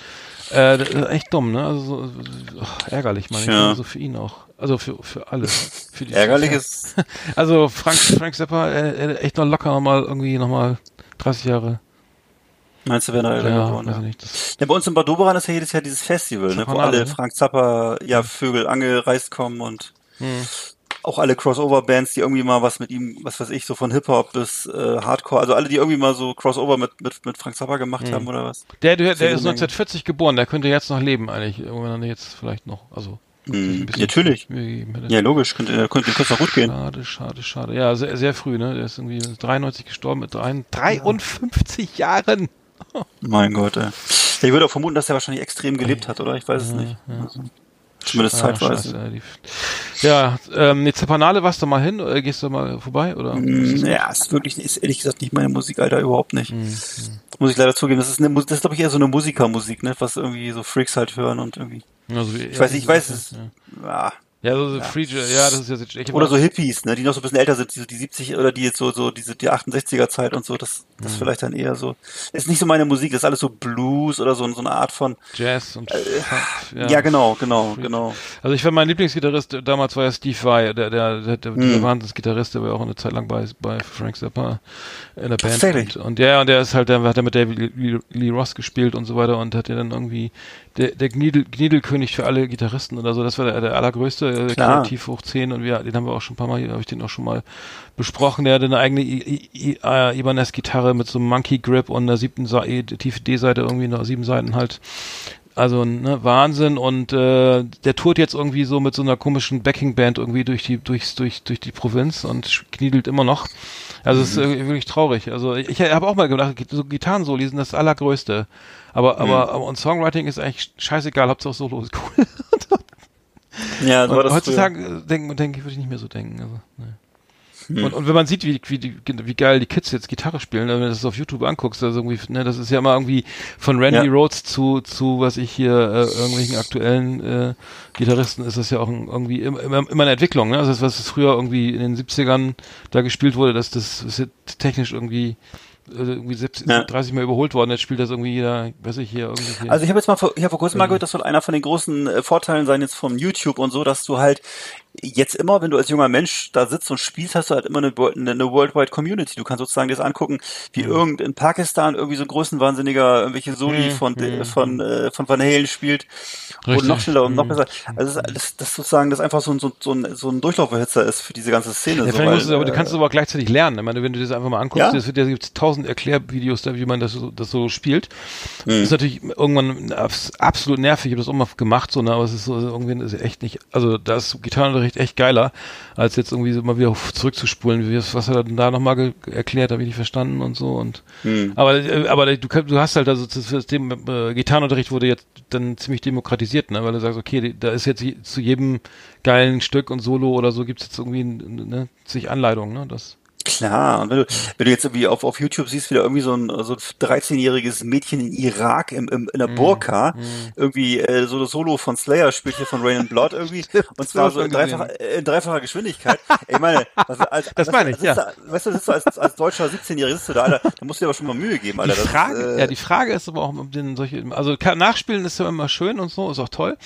Äh, das ist echt dumm, ne? Also so, ach, ärgerlich, meine ich. Also für ihn auch. Also für, für alle. Für die ärgerlich ist. Also Frank, Frank Zappa, äh, echt noch locker nochmal irgendwie nochmal 30 Jahre. Meinst du, wenn er älter Ja, geworden ich ja. nicht. Ja, bei uns in Bad Doberan ist ja jedes Jahr dieses Festival, ne, wo alle ne? Frank Zappa, ja, Vögel angereist kommen und hm. auch alle Crossover-Bands, die irgendwie mal was mit ihm, was weiß ich, so von Hip-Hop bis äh, Hardcore, also alle, die irgendwie mal so Crossover mit, mit, mit Frank Zappa gemacht Mhm. haben oder was. Der, der, der ist 1940 geboren, der könnte jetzt noch leben eigentlich. Er jetzt vielleicht noch, also bisschen natürlich. Ja, logisch, könnte, äh, könnte, könnte auch gut gehen. Schade, schade, schade. Ja, sehr, sehr früh, ne? Der ist irgendwie 93 gestorben mit drei- 53 Jahren. Mein Gott, ey. Ich würde auch vermuten, dass er wahrscheinlich extrem gelebt hat, oder? Ich weiß es nicht. Also, zumindest Ah, zeitweise. scheiße, Ja, ähm, nee, Zapanale warst du mal hin? Oder gehst du mal vorbei? Oder? Mm, Ja, ist wirklich, ist ehrlich gesagt nicht meine Musik, Alter, überhaupt nicht. Mhm. Muss ich leider zugeben. Das ist eine, das ist glaube ich eher so eine Musikermusik, ne, was irgendwie so Freaks halt hören und irgendwie. Also, Ich weiß, ich weiß es. Ja. Ja, Ja, so, so Free Jazz, ja, das ist ja ich Oder so Hippies, ne, die noch so ein bisschen älter sind, die, so die 70 oder die jetzt so, so diese, die 68er Zeit und so, das, das Mhm. vielleicht dann eher so, ist nicht so meine Musik, das ist alles so Blues oder so, so eine Art von, Jazz und ja, genau, genau, genau. Also ich war mein Lieblingsgitarrist damals war ja Steve Vai, der der der, der, Mhm. der Wahnsinnsgitarrist, der war auch eine Zeit lang bei bei Frank Zappa in der Band und, und ja und der ist halt der hat er mit David Lee, Lee Ross gespielt und so weiter und hat ja dann irgendwie der der Gniedel, Gniedelkönig für alle Gitarristen oder so, das war der, der allergrößte, äh, kreativ hoch 10 und wir den haben wir auch schon ein paar mal, habe ich den auch schon mal besprochen, der hatte eine eigene I- I- I- äh, Ibanez Gitarre mit so einem Monkey Grip und einer siebten Sa E- tiefe D-Seite irgendwie noch sieben Seiten halt also ne, Wahnsinn und äh, der tourt jetzt irgendwie so mit so einer komischen Backing-Band irgendwie durch die durchs, durch durch die Provinz und kniedelt immer noch. Also es ist äh, wirklich traurig. Also ich, ich habe auch mal gedacht, so Gitarrensoli sind das allergrößte. Aber aber aber und Songwriting ist eigentlich scheißegal, Hauptsache Solo ist cool. Ja, so war und das heutzutage denken denke würde ich nicht mehr so denken. Also, ne. Und, und wenn man sieht, wie, wie, wie geil die Kids jetzt Gitarre spielen, wenn du das auf YouTube anguckst, also irgendwie, ne, das ist ja immer irgendwie von Randy Ja. Rhodes zu, zu, was ich hier, äh, irgendwelchen aktuellen äh, Gitarristen, ist das ja auch ein, irgendwie immer, immer, immer eine Entwicklung, ne? Also das, was früher irgendwie in den 70ern da gespielt wurde, das, das ist jetzt technisch irgendwie äh, irgendwie 70, Ja. 30 Mal überholt worden, jetzt spielt das irgendwie jeder, weiß ich hier, irgendwie hier. Also ich habe jetzt mal vor, ich hab vor kurzem mal gehört, das soll einer von den großen äh, Vorteilen sein jetzt vom YouTube und so, dass du halt jetzt immer, wenn du als junger Mensch da sitzt und spielst, hast du halt immer eine, eine, Worldwide Community. Du kannst sozusagen dir das angucken, wie irgend in Pakistan irgendwie so ein größenwahnsinniger irgendwelche Soli von äh, von äh, von Van Halen spielt Richtig. und noch schneller und noch besser. Also das, das, das sozusagen das einfach so ein so, so ein so ein Durchlauferhitzer ist für diese ganze Szene. Ja, so, weil, du, aber du äh, kannst es aber gleichzeitig lernen. Ich meine, wenn du das einfach mal anguckst, Ja. es wird ja gibt's tausend Erklärvideos da, wie man das so, das so spielt. Mhm. Das ist natürlich irgendwann abs- absolut nervig. Ich habe das auch mal gemacht, so, ne, aber es ist so, also irgendwie ist echt nicht, also da ist Gitarrenunterricht echt geiler, als jetzt irgendwie so mal wieder zurückzuspulen. Was hat er denn da nochmal ge erklärt, habe ich nicht verstanden und so und, Mhm. aber, äh, aber du, du hast halt also das System, äh, Gitarrenunterricht wurde jetzt dann ziemlich demokratisiert, ne, weil du sagst, okay, da ist jetzt je- zu jedem geilen Stück und Solo oder so gibt's jetzt irgendwie, ne, zig Anleitungen, ne, das. Klar, und wenn du, wenn du jetzt irgendwie auf, auf YouTube siehst, wie da irgendwie so ein, so ein 13-jähriges Mädchen in Irak im, im, Mhm. in der Burka irgendwie äh, so das Solo von Slayer spielt hier von Rain and Blood irgendwie und zwar so in dreifacher, äh, in dreifacher Geschwindigkeit. Ich meine, was, als, Das meine ich, ja. Da, weißt du, sitzt du als, als deutscher 17-Jähriger sitzt du da, Alter, da musst du dir aber schon mal Mühe geben, Alter. Die Das, Frage, äh, ja, die Frage ist aber auch, ob denn solche, also nachspielen ist ja immer schön und so, ist auch toll,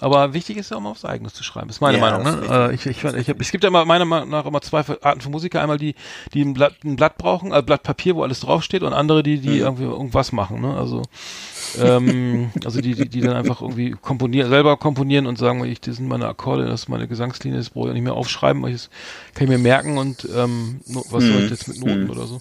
aber wichtig ist ja auch mal aufs Eigenes zu schreiben, ist meine Hm. Ja, Meinung, das ne? Äh, ich, ich, ich, hab, es gibt ja immer, meiner Meinung nach immer zwei Arten von Musiker, einmal die, die ein Blatt, ein Blatt brauchen, ein Blatt Papier, wo alles draufsteht und andere, die, Hm. die irgendwie irgendwas machen, ne? Also, ähm, also die, die, die dann einfach irgendwie komponieren, selber komponieren und sagen, ich, das sind meine Akkorde, das ist meine Gesangslinie, das brauche ich nicht mehr aufschreiben, weil ich das kann ich mir merken und ähm, was Hm. soll ich jetzt mit Noten oder so?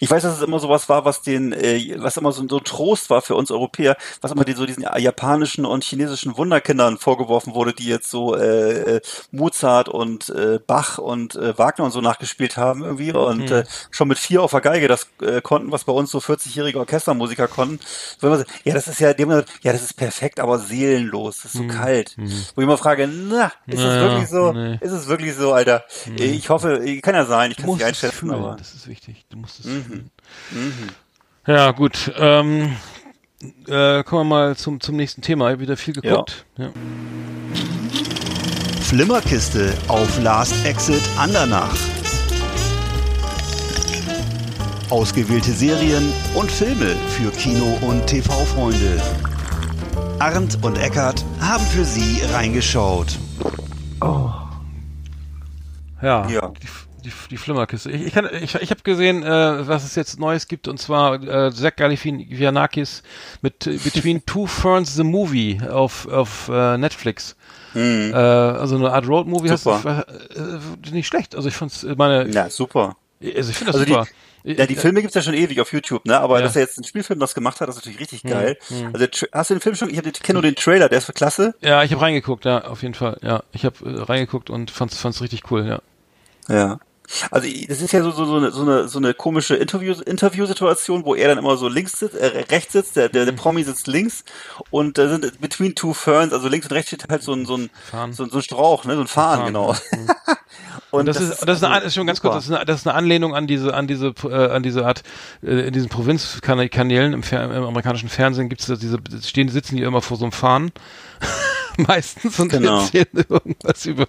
Ich weiß, dass es immer sowas war, was den, äh, was immer so, so ein Trost war für uns Europäer, was immer die, so diesen japanischen und chinesischen Wunderkindern vorgeworfen wurde, die jetzt so äh, äh, Mozart und äh, Bach und äh, Wagner und so nachgespielt haben irgendwie und äh, schon mit vier auf der Geige das äh, konnten, was bei uns so 40-jährige Orchestermusiker konnten. Wenn man so, ja, das ist ja, haben gesagt, ja, das ist perfekt, aber seelenlos, das ist so kalt. Wo ich immer frage, na, ist es Naja, wirklich so? nee. Ist es wirklich so, Alter? Ich hoffe, kann ja sein, ich kann es nicht einschätzen, fühlen, aber. das ist wichtig. Du musst es Mhm. Ja, gut. Ähm, äh, kommen wir mal zum, zum nächsten Thema. Ich habe wieder viel geguckt. Ja. Flimmerkiste auf Last Exit Andernach. Ausgewählte Serien und Filme für Kino- und TV-Freunde. Arndt und Eckart haben für Sie reingeschaut. Ja. Ja. Die, die, die Flimmerkiste. Ich, ich, kann- ich, ich habe gesehen, äh, was es jetzt Neues gibt, und zwar äh, Zach Galifianakis mit äh, Between Two Ferns the Movie auf, auf äh, Netflix. Äh, also eine Art Road-Movie. hast du- Super. Äh, nicht schlecht. Also ich fand's, äh, meine, Ja, super. also ich finde das Also die- super. Ja, die Filme gibt's ja schon ewig auf YouTube, ne? Aber Ja. dass er jetzt einen Spielfilm das gemacht hat, das ist natürlich richtig geil. Also der Tra- hast du den Film schon? Ich, ich kenne nur den Trailer, der ist für klasse. Ja, ich habe reingeguckt, ja, auf jeden Fall. Ja, ich habe äh, reingeguckt und fand's fand's richtig cool, ja. Ja. Also das ist ja so, so, so, eine, so, eine, so eine komische Interview, Interviewsituation, wo er dann immer so links sitzt, äh, rechts sitzt, der, der, der Promi sitzt links und da sind between two ferns, also links und rechts steht halt so ein, so ein, Farn. so, ein- so ein Strauch, ne? So ein Farn, genau. Und das, ist, das ist, eine, also schon ganz super. kurz, das ist, eine, das ist eine Anlehnung an diese, an diese, äh, an diese Art, äh, in diesen Provinzkanälen im, Fer im amerikanischen Fernsehen gibt's da diese, stehen, sitzen die immer vor so einem Fahnen. meistens und Genau. erzählen irgendwas über,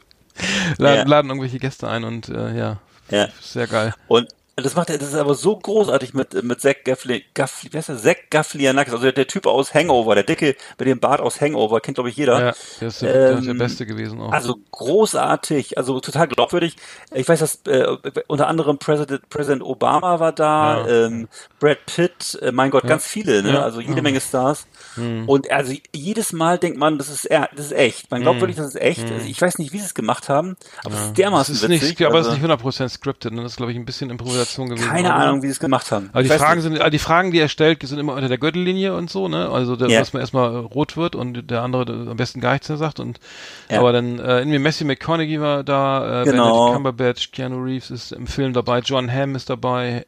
laden, Ja. laden irgendwelche Gäste ein und äh, ja, Ja. sehr geil. Und das macht er, das ist aber so großartig mit, mit Zach Gaffli, Gaffli, wer ist der? Gaflianakis, also der, der Typ aus Hangover, der Dicke mit dem Bart aus Hangover, kennt glaube ich jeder. Ja, der ist der, der, ist der Ähm, Beste gewesen auch. Also großartig, also total glaubwürdig. Ich weiß, dass äh, unter anderem Präsident, Präsident Obama war da, Ja. ähm, Brad Pitt, äh, mein Gott, ganz viele, ne? Ja. also jede Ja. Menge Stars. Und also jedes Mal denkt man, das ist das ist echt. Man glaubt wirklich, das ist echt. Also ich weiß nicht, wie sie es gemacht haben, aber es ist das dermaßen ist witzig. nicht, aber es also, ist nicht 100% scripted, ne? das ist glaube ich ein bisschen Improvisation gewesen. keine oder? Ahnung, wie sie es gemacht haben. Aber die Fragen nicht. sind, also die Fragen, die er stellt, sind immer unter der Gürtellinie und so, ne? Also, der, Ja. dass man erstmal rot wird und der andere am besten gar nichts mehr sagt und, Ja. aber dann, äh, irgendwie Messi McConaughey war da, äh, Genau. Benedict Cumberbatch, Keanu Reeves ist im Film dabei, John Hamm ist dabei,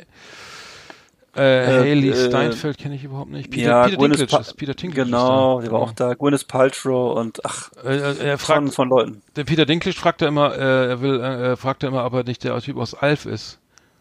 äh, Haley äh, Steinfeld kenne ich überhaupt nicht, Peter, ja, Peter Gwyneth Dinklage Peter Dinklage Genau, ist der da. war auch da. Gwyneth Paltrow und ach, Äh, äh, er von, fragt, von Leuten. der Peter Dinklage fragt er immer, äh, er will, äh, fragt er immer, ob er nicht der Typ aus Alf ist.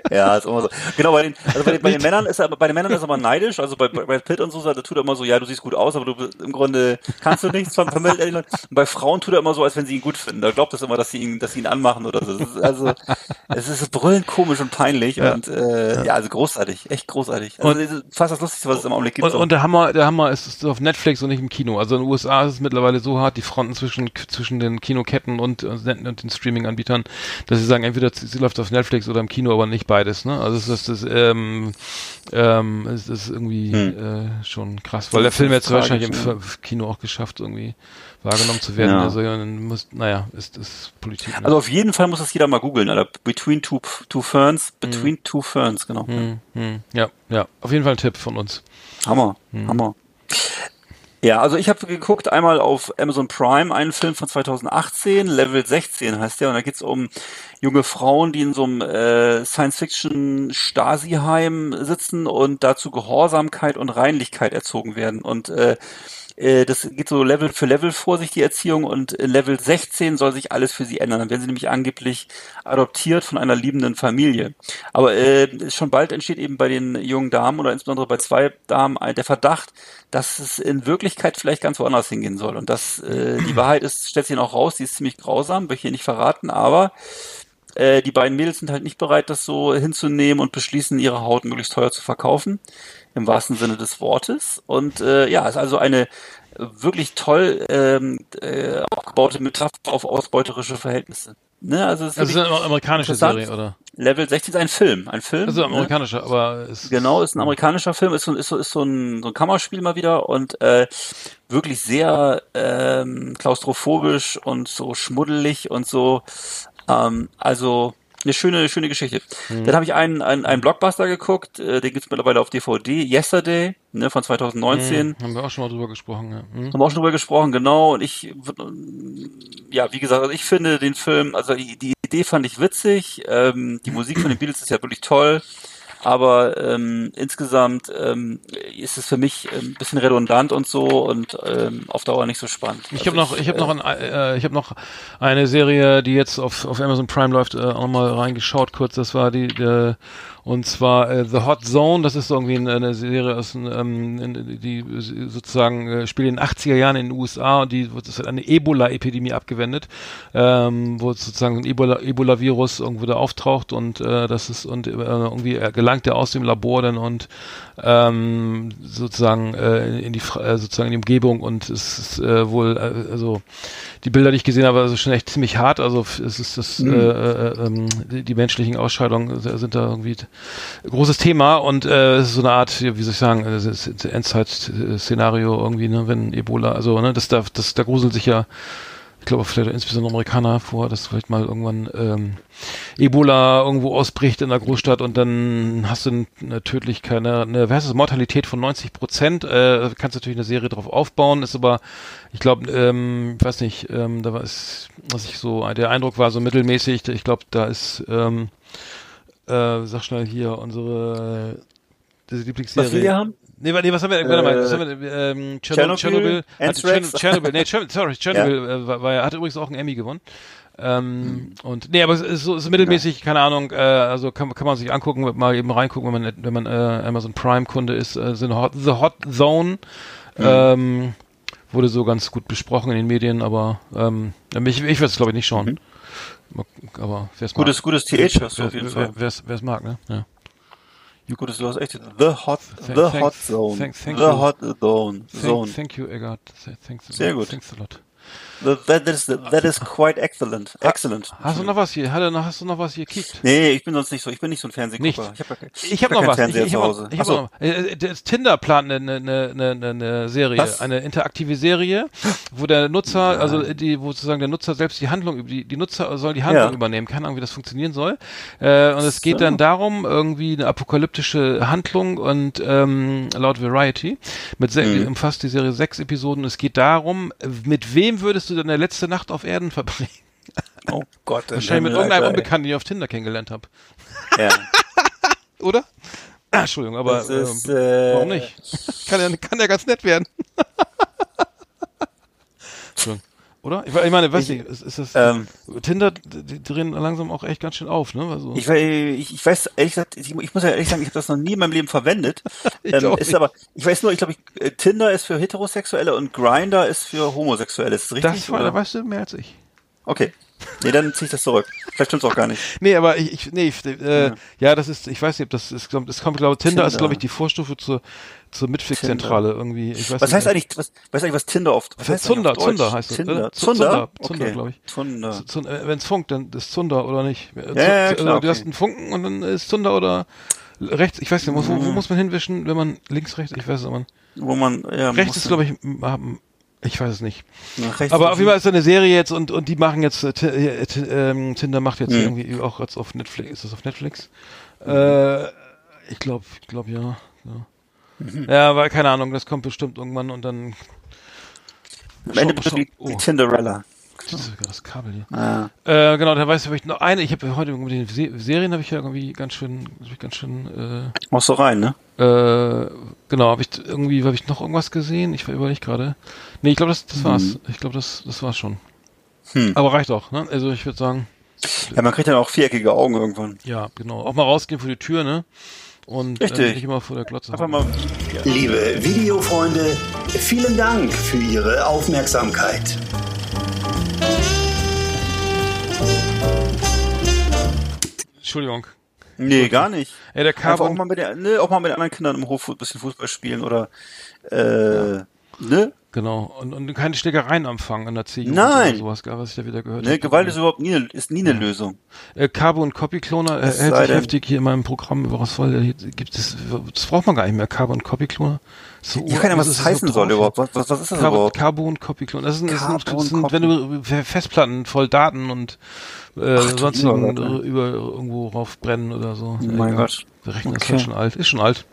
Ja, ist immer so. Genau, bei den, also bei den, bei den Männern ist er, bei den Männern ist er aber neidisch, also bei bei Pitt und so, da tut er immer so, ja, du siehst gut aus, aber du im Grunde kannst du nichts, die Leute. Und bei Frauen tut er immer so, als wenn sie ihn gut finden. Da glaubt es immer, dass sie ihn, dass sie ihn anmachen oder so. Ist also, es ist brüllend komisch und peinlich Ja. und äh, ja. also großartig, echt großartig. Also ist fast das Lustigste, was es im Augenblick gibt. Und, so. und der Hammer, der Hammer ist, ist auf Netflix und nicht im Kino. Also in den USA ist es mittlerweile so hart, die Fronten zwischen, zwischen den Kinoketten und, und den Streaming-Anbietern, dass sie sagen, entweder sie läuft auf Netflix oder im Kino, aber nicht beides. Ne? Also es ist, das, ähm, ähm, es ist irgendwie äh, schon krass, weil der Das Film jetzt wahrscheinlich im tragisch, F- Kino auch geschafft, irgendwie wahrgenommen zu werden. Ja. Also ja, dann muss, naja, ist, ist Politik. Ne? Also auf jeden Fall muss das jeder mal googeln, Alter. Between two, two Ferns, Between two Ferns, genau. hm, hm, ja, ja, auf jeden Fall ein Tipp von uns. Hammer, Hm. Hammer. Ja, also ich habe geguckt einmal auf Amazon Prime einen Film von 2018, Level 16 heißt der, und da geht's um junge Frauen, die in so einem äh, Science-Fiction-Stasi-Heim sitzen und dazu Gehorsamkeit und Reinlichkeit erzogen werden. Und äh, äh, das geht so Level für Level vor sich, die Erziehung, und Level 16 soll sich alles für sie ändern. Dann werden sie nämlich angeblich adoptiert von einer liebenden Familie. Aber äh, schon bald entsteht eben bei den jungen Damen oder insbesondere bei zwei Damen der Verdacht, dass es in Wirklichkeit vielleicht ganz woanders hingehen soll. Und das, äh, die Wahrheit ist, stellt sich noch raus, die ist ziemlich grausam, will ich hier nicht verraten, aber äh, die beiden Mädels sind halt nicht bereit, das so hinzunehmen und beschließen, ihre Haut möglichst teuer zu verkaufen, im wahrsten Sinne des Wortes. Und äh, ja, ist also eine wirklich toll ähm, äh, aufgebaute Metapher auf ausbeuterische Verhältnisse. Ne? Also es ist Also es ist eine amerikanische. Serie, oder? Level 16 ist ein Film, ein Film. Also ne? amerikanischer, aber es Genau, ist ein amerikanischer Film, ist so, ist so, ist so, ein, so ein Kammerspiel mal wieder und äh, wirklich sehr ähm, klaustrophobisch und so schmuddelig und so. Ähm, also eine schöne, schöne Geschichte. Dann habe ich einen, einen, einen Blockbuster geguckt, äh, den gibt's mittlerweile auf DVD, Yesterday, ne, von 2019. Hm, haben wir auch schon mal drüber gesprochen, ja. Hm. Haben wir auch schon drüber gesprochen, genau. Und ich, ja, wie gesagt, also ich finde den Film, also die, die Idee fand ich witzig. Ähm, die Musik von den Beatles ist ja wirklich toll. Aber ähm, insgesamt ähm, ist es für mich ein bisschen redundant und so und ähm, auf Dauer nicht so spannend. Ich Also habe noch, ich habe noch, ein, äh, ich habe noch eine Serie, die jetzt auf, auf Amazon Prime läuft, äh, auch mal reingeschaut kurz. Das war die, äh, und zwar äh, The Hot Zone. Das ist so irgendwie eine, eine Serie aus, ähm, in- die sozusagen äh, spielt in den 80er Jahren in den USA und die wird das hat eine Ebola-Epidemie abgewendet, ähm, wo sozusagen ein Ebola- Ebola-Virus irgendwo da auftaucht und äh, das ist und äh, irgendwie äh, gelangt er aus dem Labor dann und ähm, sozusagen äh, in die äh, sozusagen in die Umgebung und es ist äh, wohl äh, also die Bilder, die ich gesehen habe, also schon echt ziemlich hart. Also es ist das Mhm. äh, äh, ähm, die, menschlichen Ausscheidungen sind da irgendwie großes Thema und äh, es ist so eine Art, wie soll ich sagen, äh, Endzeit-Szenario irgendwie, ne, wenn Ebola, also ne, das da, das da gruselt sich ja ich glaube vielleicht insbesondere Amerikaner vor, dass vielleicht mal irgendwann ähm, Ebola irgendwo ausbricht in der Großstadt und dann hast du eine Tödlichkeit, eine, eine wie heißt es, Mortalität von 90 Prozent. Äh, kannst natürlich eine Serie drauf aufbauen, ist aber, ich glaube, ähm, weiß nicht, ähm, da war es, was ich so, der Eindruck war so mittelmäßig. Ich glaube, da ist, ähm, äh, sag schnell hier unsere diese Lieblingsserie. Was wir hier haben? Nee, nee, was haben wir, warte mal, was Äh, haben wir, ähm, Tschernobyl, Tschernobyl, Tschernobyl, nee, Tschernobyl, sorry, Tschernobyl, äh, war, war, hat übrigens auch einen Emmy gewonnen. Ähm, und nee, aber es ist so ist mittelmäßig, keine Ahnung, äh, also kann, kann man sich angucken, mal eben reingucken, wenn man wenn man äh, Amazon Prime Kunde ist, äh, sind Hot, The Hot Zone Ähm, wurde so ganz gut besprochen in den Medien, aber ähm, ich, ich werde es glaube ich nicht schauen. Mal- Aber. Gutes, gutes TH hast du auf jeden Fall. Wer es mag, ne? Ja. Gutes, du hast echt The Hot, The Thank- Hot Zone. thank- thank the you. Hot Zone. Zone. Thank, thank you, Eggert. Thanks a Sehr lot. gut. Thanks a lot. That is, that is quite excellent. Excellent. Hast du noch was hier? Hast du noch was hier gekickt? Nee, ich bin sonst nicht so, ich bin nicht so ein Fernsehgucker. Ich habe Ich habe noch was. Fernseher ich, ich zu hab Hause. noch- Ich hab noch, äh, das Tinder plant eine, eine, eine, eine, Serie, Was? eine interaktive Serie, wo der Nutzer, also die, wo sozusagen der Nutzer selbst die Handlung die, die Nutzer soll die Handlung Ja. übernehmen. Keine Ahnung, wie das funktionieren soll. Äh, und es geht So. dann darum, irgendwie eine apokalyptische Handlung und ähm, laut Variety mit Mhm. umfasst die Serie sechs Episoden. Es geht darum, mit wem würdest du deine letzte Nacht auf Erden verbringen? Oh Gott. Wahrscheinlich mit irgendeinem Unbekannten, den ich auf Tinder kennengelernt habe. Ja. Oder? Ah, Entschuldigung, aber Das ist, äh, warum nicht? Kann ja, kann ja ganz nett werden. Oder? Ich, ich meine, weiß nicht, ist, ist das Ähm, Tinder, die drehen langsam auch echt ganz schön auf, ne? Also, Ich, ich, ich weiß, ehrlich gesagt, ich, ich muss ja ehrlich sagen, ich habe das noch nie in meinem Leben verwendet. Ich ähm, ist aber, ich weiß nur, ich glaube, ich, äh, Tinder ist für Heterosexuelle und Grinder ist für Homosexuelle. Ist das richtig? das war, oder? da weißt du mehr als ich. Okay. Nee, dann ziehe ich das zurück. Vielleicht stimmt's auch gar nicht. Nee, aber ich, ich nee, ich, äh, Ja. ja. das ist, ich weiß nicht, ob das ist, das kommt, glaube Tinder, ist, Tinder. glaube ich, die Vorstufe zur, zur Mitflix-Zentrale irgendwie. Ich weiß Was nicht, heißt eigentlich, was, weißt du eigentlich, was Tinder oft, was heißt Zunder? Zunder heißt es, Tinder. Zunder? Zunder, Zunder, okay. glaub ich. Zunder. Zun- äh, Wenn's funkt, dann ist Zunder oder nicht. Äh, Ja, ja, Zu- klar, also, Du hast okay. einen Funken und dann ist Zunder oder rechts. Ich weiß nicht, wo, wo Mhm. muss man hinwischen, wenn man links, rechts, ich weiß es aber. Wo man, ja, Rechts ist, glaube ich, ich weiß es nicht. rechts Aber auf jeden Fall ist da eine Serie jetzt und, und die machen jetzt, äh, äh, ähm, Tinder macht jetzt Mhm. irgendwie auch jetzt auf Netflix, ist das auf Netflix? Äh, ich glaube, ich glaube ja. Ja. Mhm. weil keine Ahnung, das kommt bestimmt irgendwann und dann. Am Ende wie oh, Tinderella. das ist sogar das Kabel hier. Ah. Äh, genau, da weiß ich, ich noch eine. Ich habe heute mit den Se Serien habe ich ja irgendwie ganz schön, ich ganz schön. Machst du rein, ne? Äh, äh, genau, habe ich irgendwie, habe ich noch irgendwas gesehen? Ich überlege gerade. Nee, ich glaube, das, das war's. Ich glaube, das, das war's schon. Hm. Aber reicht auch. Ne? Also ich würde sagen, Ja, man kriegt dann auch viereckige Augen irgendwann. ja, genau. Auch mal rausgehen vor die Tür, ne? Und äh, Richtig. nicht immer vor der Glotze. Einfach mal, Liebe Videofreunde, vielen Dank für Ihre Aufmerksamkeit. Entschuldigung. nee, gar nicht. Ey, der Einfach auch mal mit, der, ne, auch mal mit anderen Kindern im Hof ein bisschen Fußball spielen oder, äh, ne? Genau. Und, und keine Schlägereien anfangen an der Erziehung. Nein. Oder sowas, was ich da wieder gehört Ne, habe. Gewalt ist überhaupt nie, ist nie eine Lösung. Äh, Carbo und Copy Cloner äh, Es hält sich heftig hier in meinem Programm über was. Hier gibt es, das braucht man gar nicht mehr. Carbo und Copy Cloner. So, Ich kann ja, was ist so heißen drauf soll überhaupt. Was, was, was ist das Carbo, überhaupt? Carbo und Copy Cloner. Das sind, das sind, das sind wenn du Festplatten voll Daten und äh, Ach, du sonstigen äh, über irgendwo raufbrennen oder so. Oh mein. Gott. Der Rechner ist Okay. halt schon alt. Ist schon alt.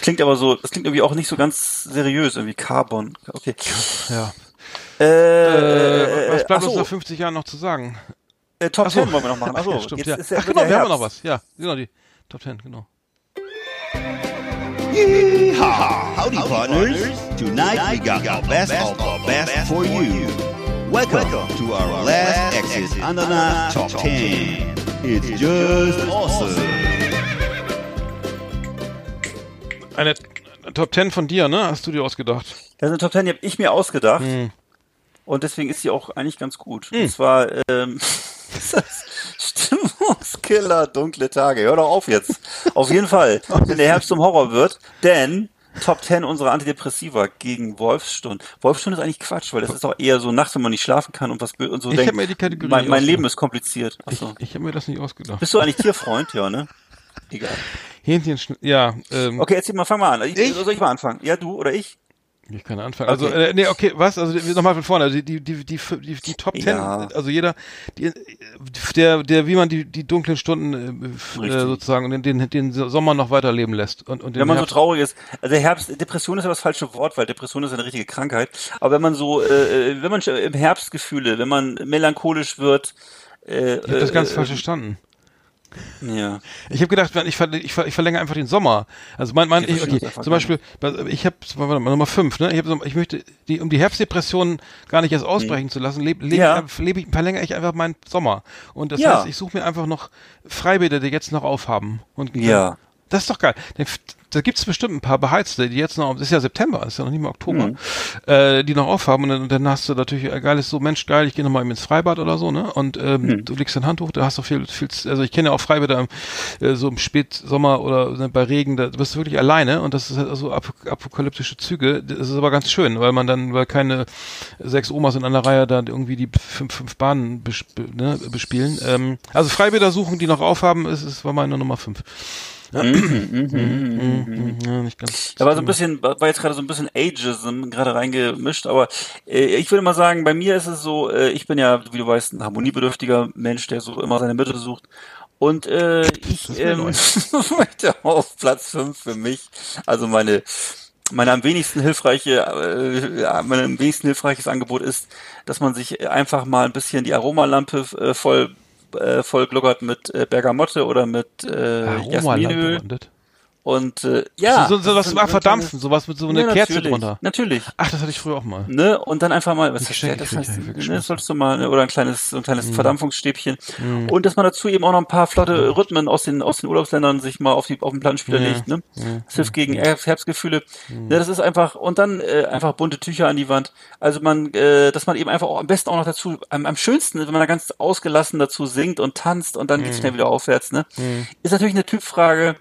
Klingt aber so, das klingt irgendwie auch nicht so ganz seriös, irgendwie Carbon. Okay. Ja. Äh, Äh, was bleibt ach uns so, nach 50 Jahren noch zu sagen? äh, Top so. 10 wollen wir noch machen. Achso, ja, stimmt, jetzt ja. Ach genau, wir haben noch Herbst. was. Ja, genau, die Top 10, genau. Yeehaw! Howdy, partners. Tonight we got the best of the best for you. Welcome to our last exit Ananas Top 10. It's just awesome. Eine Top 10 von dir, ne? Hast du dir ausgedacht? Das ist eine Top 10, die habe ich mir ausgedacht. Hm. Und deswegen ist sie auch eigentlich ganz gut. Und zwar, ähm, ist das Stimmungskiller, dunkle Tage. Hör doch auf jetzt. Auf jeden Fall, wenn der Herbst zum Horror wird, denn Top 10 unserer Antidepressiva gegen Wolfsstund. Wolfsstund ist eigentlich Quatsch, weil das ist doch eher so nachts, wenn man nicht schlafen kann und was und so Ich denkt. mir die Kategorie mein, mein. Leben ist kompliziert. Ich, Achso. ich habe mir das nicht ausgedacht. Bist du eigentlich Tierfreund? Ja, ne? Egal. Hähnchen, ja, ähm, Okay, erzähl mal, fang mal an. Ich, Ich? Soll ich mal anfangen? Ja, du oder ich? ich kann anfangen. Also, Okay. äh, nee, okay, was? Also nochmal von vorne. Also die, die, die, die, die, die Top 10, Ja. also jeder, die, der, der, wie man die, die dunklen Stunden äh, äh, sozusagen und den, den, den Sommer noch weiterleben lässt. Und, und Wenn man so Herbst- traurig ist, also Herbst, Depression ist ja das falsche Wort, weil Depression ist eine richtige Krankheit. Aber wenn man so, äh, wenn man im Herbst Gefühle, wenn man melancholisch wird, äh, Ich habe das ganz äh, falsch verstanden. Ja. Ich habe gedacht, ich, ver ich, ver ich verlängere einfach den Sommer. Also mein, mein ich, okay, zum Beispiel, ich habe Nummer fünf, ne? Ich, hab, so- ich möchte die, um die Herbstdepression gar nicht erst ausbrechen zu lassen, lebe leb, Ja. ich- leb ich, verlängere ich einfach meinen Sommer. Und das Ja. heißt, ich suche mir einfach noch Freibäder, die jetzt noch aufhaben. Und Ja. Das ist doch geil. Da gibt's bestimmt ein paar beheizte, die jetzt noch, ist ja September, ist ja noch nicht mal Oktober, Mhm. äh, die noch aufhaben und dann, dann hast du natürlich äh, geiles so, Mensch, geil, ich gehe nochmal ins Freibad oder so, ne? Und ähm, Mhm. du legst dein Handtuch, da hast du viel, viel, also ich kenne ja auch Freibäder im, äh, so im Spätsommer oder ne, bei Regen, da bist du wirklich alleine und das ist halt so ap apokalyptische Züge. Das ist aber ganz schön, weil man dann, weil keine sechs Omas in einer Reihe da irgendwie die fünf, fünf Bahnen besp ne, bespielen. Ähm, also Freibäder suchen, die noch aufhaben, ist, ist war meine Nummer fünf. Da war so ein bisschen, war jetzt gerade so ein bisschen Ageism gerade reingemischt, aber äh, ich würde mal sagen, bei mir ist es so, äh, ich bin ja, wie du weißt, ein harmoniebedürftiger Mensch, der so immer seine Mitte sucht. Und äh, ich ähm, möchte auf Platz 5 für mich, also meine meine am wenigsten hilfreiche, äh, mein am wenigsten hilfreiches Angebot ist, dass man sich einfach mal ein bisschen die Aromalampe äh, voll äh, voll gluckert mit äh, Bergamotte oder mit äh, Jasminöl das. Und äh, ja, so, so, so was das zum ist Verdampfen, sowas mit so einer ja, Kerze drunter. Natürlich. Ach, das hatte ich früher auch mal. Ne? Und dann einfach mal, was geschenkt, das ich heißt, ja ne, solltest du mal, ne, oder ein kleines, so ein kleines Mhm. Verdampfungsstäbchen. Und dass man dazu eben auch noch ein paar flotte Rhythmen aus den, aus den Urlaubsländern sich mal auf die, auf den Plattenspieler Ja. legt, ne? Das hilft gegen Herbst, Herbstgefühle. Ne, das ist einfach, und dann, äh, einfach bunte Tücher an die Wand. Also man, äh, dass man eben einfach auch am besten auch noch dazu, am, am schönsten, wenn man da ganz ausgelassen dazu singt und tanzt und dann geht's schnell wieder aufwärts, ne? Ist natürlich eine Typfrage,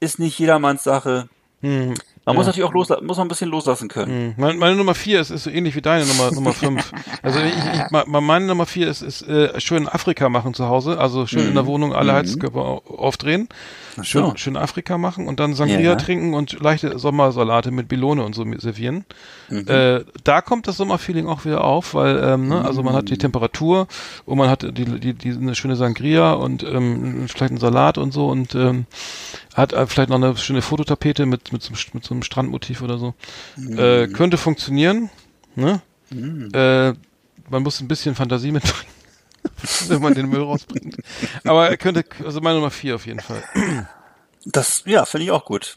ist nicht jedermanns Sache. Hm. Man muss natürlich auch loslassen, muss man ein bisschen loslassen können. Hm. Meine, meine Nummer vier ist, ist so ähnlich wie deine Nummer Nummer fünf. Also ich, ich, meine Nummer vier ist, ist äh, schön Afrika machen zu Hause, also schön in der Wohnung alle Heizkörper au- aufdrehen, schön, so. schön Afrika machen und dann Sangria Ja. trinken und leichte Sommersalate mit Bilone und so servieren. Äh, da kommt das Sommerfeeling auch wieder auf, weil ähm, ne, also man hat die Temperatur und man hat die, die, die eine schöne Sangria und ähm, vielleicht einen Salat und so und ähm, hat äh, vielleicht noch eine schöne Fototapete mit mit so, einem- mit so einem Strandmotiv oder so. Äh, könnte funktionieren, ne? Äh, man muss ein bisschen Fantasie mitbringen, wenn man den Müll rausbringt. Aber er könnte, also meine Nummer vier auf jeden Fall. Das, ja, finde ich auch gut.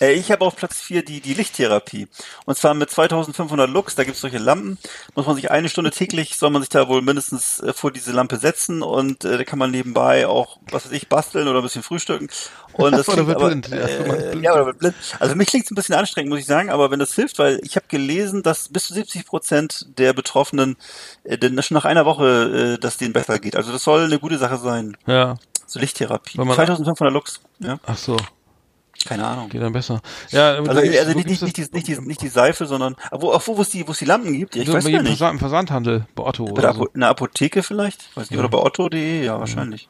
Äh, Ich habe auf Platz 4 die, die Lichttherapie. Und zwar mit 2500 Lux, da gibt's solche Lampen. Muss man sich eine Stunde täglich, soll man sich da wohl mindestens äh, vor diese Lampe setzen und äh, da kann man nebenbei auch, was weiß ich, basteln oder ein bisschen frühstücken. Und das Oder wird aber, blind, ja, äh, ja, oder wird blind. Also für mich klingt es ein bisschen anstrengend, muss ich sagen, aber wenn das hilft, weil ich habe gelesen, dass bis zu 70 Prozent der Betroffenen äh, denn schon nach einer Woche, äh, dass denen besser geht. Also das soll eine gute Sache sein. Ja, So Lichttherapie. Weil man- 2500 Lux, ja, ach so, keine Ahnung. geht dann besser. Ja, aber Also, also nicht, nicht, nicht, die, nicht, die, nicht die Seife, sondern wo, auch wo wo es die, wo es die Lampen gibt. Ja, ich So weiß jedem nicht. Im Versandhandel, bei Otto Bei oder der so. Apo in der Apotheke vielleicht? Weiß nicht, oder bei Otto.de? Ja, wahrscheinlich.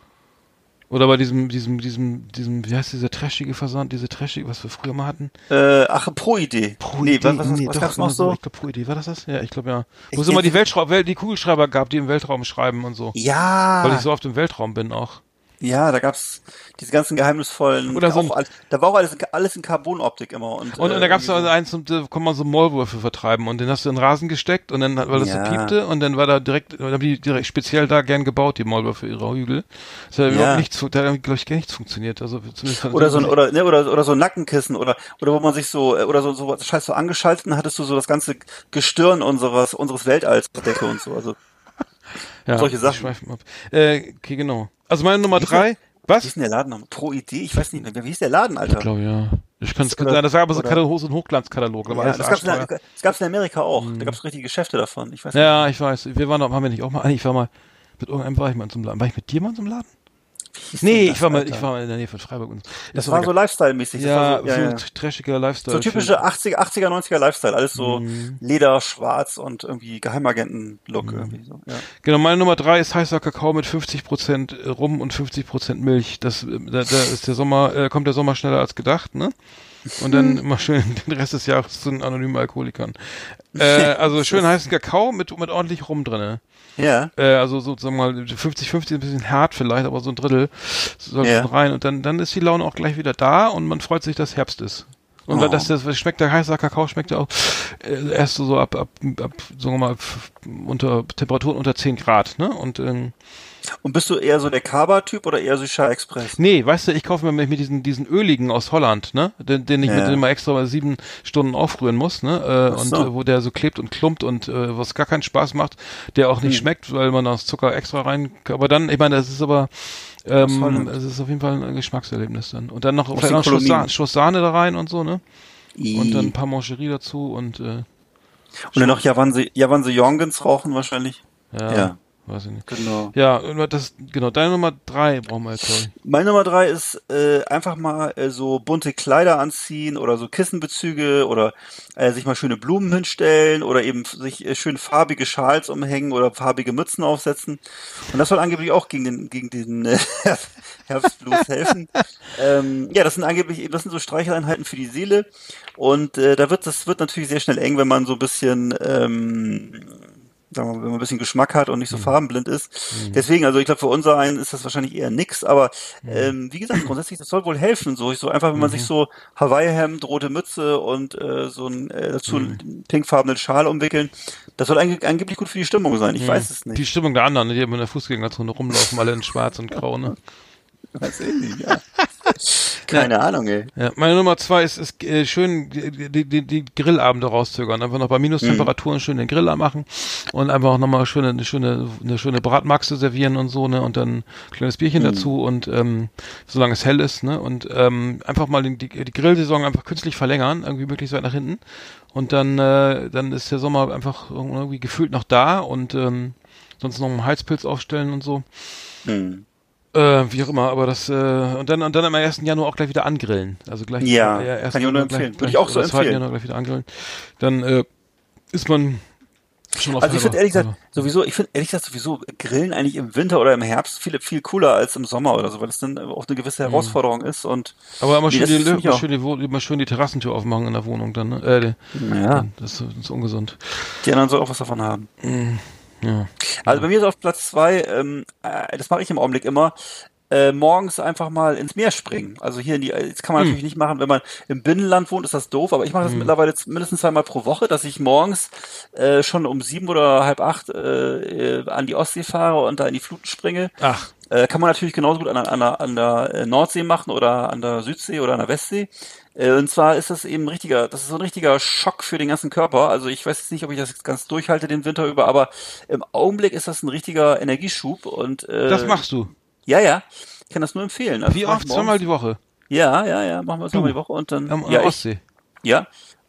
Oder bei diesem, diesem, diesem, diesem, wie heißt dieser trashige Versand, diese trashige, was wir früher mal hatten? Äh, ach, Pro-Idee. nee, was, was, was, was doch, gab's noch so? Ich glaube, Pro Idee, war das das? Ja, ich glaube ja. Wo es immer die Weltschrau Welt, die Kugelschreiber gab, die im Weltraum schreiben und so. Ja, Weil ich so oft im Weltraum bin auch. Ja, da gab's diese ganzen geheimnisvollen. Oder so ein- auch, all- da war auch alles, alles in Carbonoptik immer. Und, Und, äh, und da gab es irgendwie also eins, und da kann man so Maulwürfe vertreiben und den hast du in den Rasen gesteckt und dann, weil das Ja. so piepte und dann war da direkt, da haben die direkt speziell da gern gebaut, die Maulwürfe ihrer Hügel. Das hat Ja. überhaupt nichts, da hat, glaube ich, gar nichts funktioniert. Also zumindest so. Oder so ein, oder, ne, oder, oder so ein Nackenkissen oder, oder wo man sich so, äh, oder so, so, scheiß so angeschaltet, dann hattest du so das ganze Gestirn unseres, unseres Weltalls Decke und so. Also, ja, solche Sachen. schweifen ab. Äh, okay, genau. Also meine Nummer Wie drei, Wie was? ist denn der Laden? Pro Idee? Ich weiß nicht mehr. Wie hieß der Laden, Alter? Ich glaube, ja. Ich kann es sein, das war aber so ein Hochglanzkatalog. Ja, das gab's, in, arschteuer. das gab's in Amerika auch. Da gab's richtige Geschäfte davon. Ich weiß nicht. Ja, ich weiß. Wir waren, doch- haben wir nicht auch mal, ah, ich war mal, mit irgendeinem war ich mal in so einem Laden. War ich mit dir mal in so einem Laden? Hieß Nee, das, ich war mal, Alter? ich war mal in der Nähe von Freiburg. Und, Das ist war so Lifestyle-mäßig. Das Ja, war so, ja, so ja. ein trashiger Lifestyle. so typische 80er, 80er, 90er Lifestyle. Alles so Mhm. Leder, schwarz und irgendwie Geheimagenten-Look irgendwie so. Ja. Genau, meine Nummer drei ist heißer Kakao mit 50% Rum und 50% Milch. Das, äh, da, da ist der Sommer, äh, kommt der Sommer schneller als gedacht, ne? Und dann immer schön den Rest des Jahres zu den anonymen Alkoholikern. Äh, also schön heißen Kakao mit, mit ordentlich Rum drinne. Ja. Äh, also sozusagen mal 50-50 ein bisschen hart vielleicht, aber so ein Drittel soll Ja. rein. Und dann, dann ist die Laune auch gleich wieder da und man freut sich, dass Herbst ist. Und Oh. das, das schmeckt der heißer Kakao schmeckt ja auch äh, erst so, ab, ab, ab, sagen wir mal, unter Temperaturen unter 10 Grad, ne? Und ähm, Und bist du eher so der Kaba-Typ oder eher so Chai Express? nee, weißt du, ich kaufe mir mit, diesen diesen öligen aus Holland, ne? Den, den ich Ja. mit dem mal extra sieben Stunden aufrühren muss, ne? Äh, Ach und so. äh, wo der so klebt und klumpt und äh, was gar keinen Spaß macht, der auch nicht Hm. schmeckt, weil man das Zucker extra rein. Aber dann, ich meine, das ist aber Ähm, es ist auf jeden Fall ein Geschmackserlebnis dann. Und dann noch Aus vielleicht noch Schuss, Kolonien. Sah Schuss Sahne da rein und so, ne? I. Und dann ein paar Mancherie dazu und äh, Und dann noch Javanse, Javanse Jorgens rauchen wahrscheinlich. ja, Ja. Weiß ich nicht. Genau. Ja, das genau, deine Nummer drei brauchen wir jetzt. Meine Nummer drei ist äh, einfach mal äh, so bunte Kleider anziehen oder so Kissenbezüge oder äh, sich mal schöne Blumen hinstellen oder eben sich äh, schön farbige Schals umhängen oder farbige Mützen aufsetzen. Und das soll angeblich auch gegen den gegen den äh, Herbstblues helfen. ähm, ja, das sind angeblich eben das sind so Streicheleinheiten für die Seele und äh, da wird das wird natürlich sehr schnell eng, wenn man so ein bisschen ähm, sagen wir mal, wenn man ein bisschen Geschmack hat und nicht so farbenblind ist. Deswegen, also ich glaube, für unser einen ist das wahrscheinlich eher nix, aber ähm, wie gesagt, grundsätzlich, das soll wohl helfen. So, so einfach, wenn man sich so Hawaii-Hemd, rote Mütze und äh, so ein äh, dazu einen pinkfarbenen Schal umwickeln, das soll ange angeblich gut für die Stimmung sein. Ich weiß es Die nicht. Stimmung der anderen, die immer in der Fußgängerzone rumlaufen, alle in schwarz und grau, ne? Weiß ich nicht, ja. Keine Ahnung, ey. Ja, meine Nummer zwei ist, ist äh, schön die, die, die, Grillabende rauszögern. Einfach noch bei Minustemperaturen schön den Grill anmachen und einfach auch nochmal schöne, eine schöne, eine schöne Bratmaxe servieren und so, ne? Und dann ein kleines Bierchen dazu und ähm, solange es hell ist, ne? Und ähm, einfach mal die, die Grillsaison einfach künstlich verlängern, irgendwie möglichst weit nach hinten. Und dann, äh, dann ist der Sommer einfach irgendwie gefühlt noch da und ähm, sonst noch einen Heizpilz aufstellen und so. Hm. Äh, wie auch immer, aber das, äh, und dann, und dann am 1. Januar auch gleich wieder angrillen. Also gleich, Ja, äh, erst kann ich auch nur gleich- empfehlen. Würde gleich- ich auch so oder 2. empfehlen. Januar gleich wieder angrillen. Dann, äh, ist man schon auf Also ich finde ehrlich gesagt, halber- sowieso, ich finde ehrlich gesagt sowieso Grillen eigentlich im Winter oder im Herbst viel, viel cooler als im Sommer oder so, weil es dann auch eine gewisse Herausforderung ist und aber immer Nee, schön, das die, immer schön, die, immer schön die Terrassentür aufmachen in der Wohnung dann, ne? Äh, die, ja, das, ist, das ist ungesund. die anderen sollen auch was davon haben. Ja. Also bei mir ist auf Platz zwei, ähm, äh, das mache ich im Augenblick immer, äh, morgens einfach mal ins Meer springen. Also hier in die, das kann man Hm. natürlich nicht machen, wenn man im Binnenland wohnt, ist das doof, aber ich mache das mittlerweile z- mindestens zweimal pro Woche, dass ich morgens äh, schon um sieben oder halb acht äh, äh, an die Ostsee fahre und da in die Fluten springe. Ach, Äh, kann man natürlich genauso gut an, der- an, der, an der äh, Nordsee machen oder an der Südsee oder an der Westsee. Äh, und zwar ist das eben ein richtiger, das ist so ein richtiger Schock für den ganzen Körper. Also ich weiß jetzt nicht, ob ich das ganz durchhalte den Winter über, aber im Augenblick ist das ein richtiger Energieschub und äh, das machst du. ja, ja. Ich kann das nur empfehlen. Also Wie oft? Zweimal die Woche. Ja, ja, ja, machen wir zweimal die Woche und dann Am, ja, ich, Ostsee.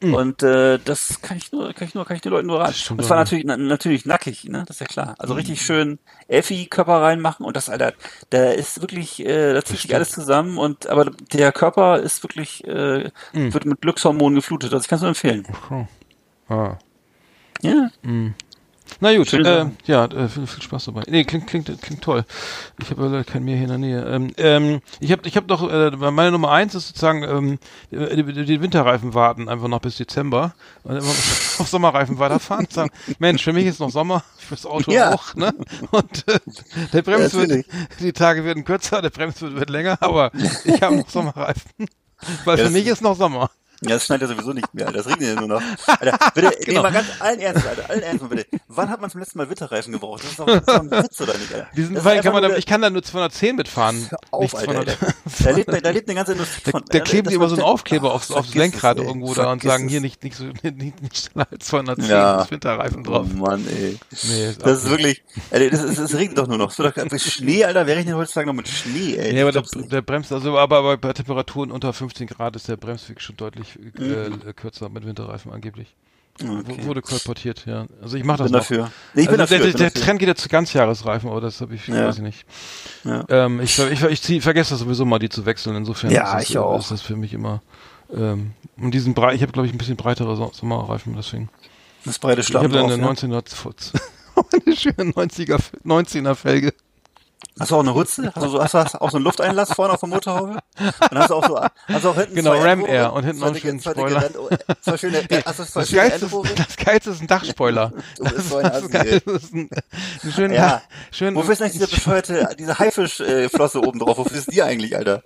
Ja. Und äh, das kann ich nur, kann ich nur, kann ich den Leuten nur raten. Das zwar auch, natürlich, na, natürlich nackig, ne? Das ist ja klar. Also richtig schön Effi Körper reinmachen und das, Alter, da ist wirklich, äh, da zieht sich alles zusammen und aber der Körper ist wirklich, äh, wird mit Glückshormonen geflutet. Also ich kann es nur empfehlen. Oh. Ah. Ja. Na gut, äh, ja, äh, viel, viel Spaß dabei. Nee, klingt, klingt, klingt toll. Ich habe leider kein Meer hier in der Nähe. Ähm, ähm, ich habe ich hab doch, äh, meine Nummer eins ist sozusagen, ähm, die, Winterreifen warten, einfach noch bis Dezember und immer auf Sommerreifen weiterfahren. Sagen, Mensch, für mich ist noch Sommer, fürs Auto Ja. auch, ne? Und äh, der Brems Ja, wird, die Tage werden kürzer, der Brems wird, wird länger, aber ich habe noch Sommerreifen. Weil Ja, für mich ist noch Sommer. Ja, das schneit ja sowieso nicht mehr, Alter. Das regnet ja nur noch. Alter, bitte, nee, Genau. mal ganz allen Ernst, Alter, allen Ernst mal bitte. Wann hat man zum letzten Mal Winterreifen gebraucht? Das ist doch, das ist doch ein Witz, oder nicht, Alter? Diesen Das ist Fall kann man da, der- ich kann da nur 210 mitfahren. Auf, nicht Alter, 200. Alter. Da lebt, da lebt eine ganze Industrie von. da kleben die das immer so einen Aufkleber Ach, aufs, aufs Lenkrad es, irgendwo da und sagen, es. hier nicht, nicht, so, nicht, nicht schneller als 210 Ja. ist Winterreifen Oh drauf. Mann, ey. Nee, Das ist wirklich, Alter, das, ist, das regnet doch nur noch. Wird doch, Schnee, Alter, wer rechnet heutzutage noch mit Schnee, ey? Nee, aber der, nicht. der bremst, also aber bei, bei Temperaturen unter 15 Grad ist der Bremsweg schon deutlich äh, kürzer mit Winterreifen angeblich. Okay. Wurde kolportiert, ja. Also ich mache das bin noch. dafür. Nee, ich bin also dafür. der, bin der, dafür. Trend geht ja zu Ganzjahresreifen, aber das habe ich, Ja. weiß ich nicht. Ja. Ähm, ich ich, ich, zieh, vergesse das sowieso mal, die zu wechseln. Insofern Ja, ist, das, ich auch. ist das für mich immer. Ähm, und diesen Brei, ich habe glaube ich ein bisschen breitere So- Sommerreifen, deswegen. Das breite Ich habe dann eine ja. 19er, eine schöne 90er, 19er Felge. Hast du auch eine Hutze? Hast du, so, hast du auch so einen Lufteinlass vorne auf der Motorhaube? Und hast du auch so, hast du auch hinten Genau, Ram Endrohre? Air und hinten noch einen schönen Spoiler. Rand- Zwei schöne, äh, hast du zwei Das geilste, ist, das geilste ist ein Dachspoiler. Du bist das Assi, ist. Das ein, ein Ja. schön. Wofür ist eigentlich diese bescheuerte, diese Haifischflosse oben drauf? Wofür ist die eigentlich, Alter?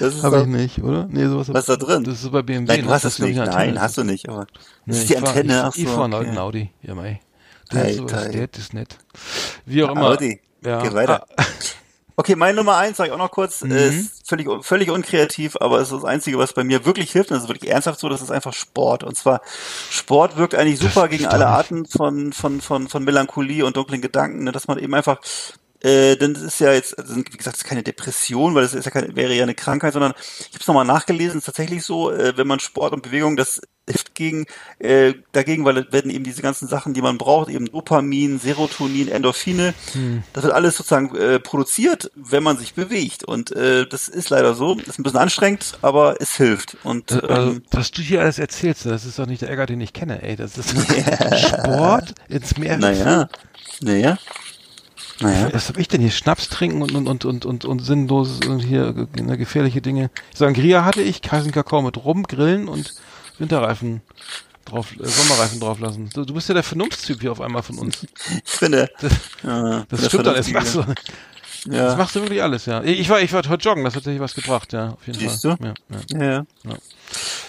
Das ist Habe doch, ich nicht, oder? Nee, sowas. was ist da drin? Das ist bei BMW. Nein, du hast Das ich, nicht. Nein, hast du nicht, aber das ist die ich Antenne. Ich, Ach ich so, fahre einen alten Audi. Ja, mei. Der ist, so, Alter, der ey. ist nett. Wie auch immer. Audi. Ja. Geh weiter. Ah, Okay, mein Nummer eins, sage ich auch noch kurz, Mhm. ist völlig, völlig unkreativ, aber es ist das Einzige, was bei mir wirklich hilft, und das ist wirklich ernsthaft so, das ist einfach Sport. Und zwar, Sport wirkt eigentlich super gegen alle Arten von, von, von, von Melancholie und dunklen Gedanken, ne, dass man eben einfach äh, denn das ist ja jetzt, also wie gesagt, das ist keine Depression, weil das ist ja keine, wäre ja eine Krankheit, sondern ich habe es nochmal nachgelesen, es ist tatsächlich so, äh, wenn man Sport und Bewegung, das hilft gegen, äh, dagegen, weil werden eben diese ganzen Sachen, die man braucht, eben Dopamin, Serotonin, Endorphine, hm. das wird alles sozusagen äh, produziert, wenn man sich bewegt. Und äh, das ist leider so, das ist ein bisschen anstrengend, aber es hilft. Und äh, also, ähm, was du hier alles erzählst, das ist doch nicht der Ärger, den ich kenne, ey. Das ist Sport ins Meer. Naja, naja. Naja. Was hab ich denn hier? Schnaps trinken und, und, und, und, und, und sinnlos und hier ne, gefährliche Dinge. Sangria hatte ich, kalten Kakao mit Rum, Grillen und Winterreifen drauf, äh, Sommerreifen drauflassen. Du, du bist ja der Vernunftstyp hier auf einmal von uns. Ich finde. Das, ja, das stimmt alles. Machst du, ja. Das machst du wirklich alles, ja. Ich war, ich war heute joggen, das hat tatsächlich was gebracht, ja, auf jeden Siehst Fall. du? Ja, ja. ja. ja.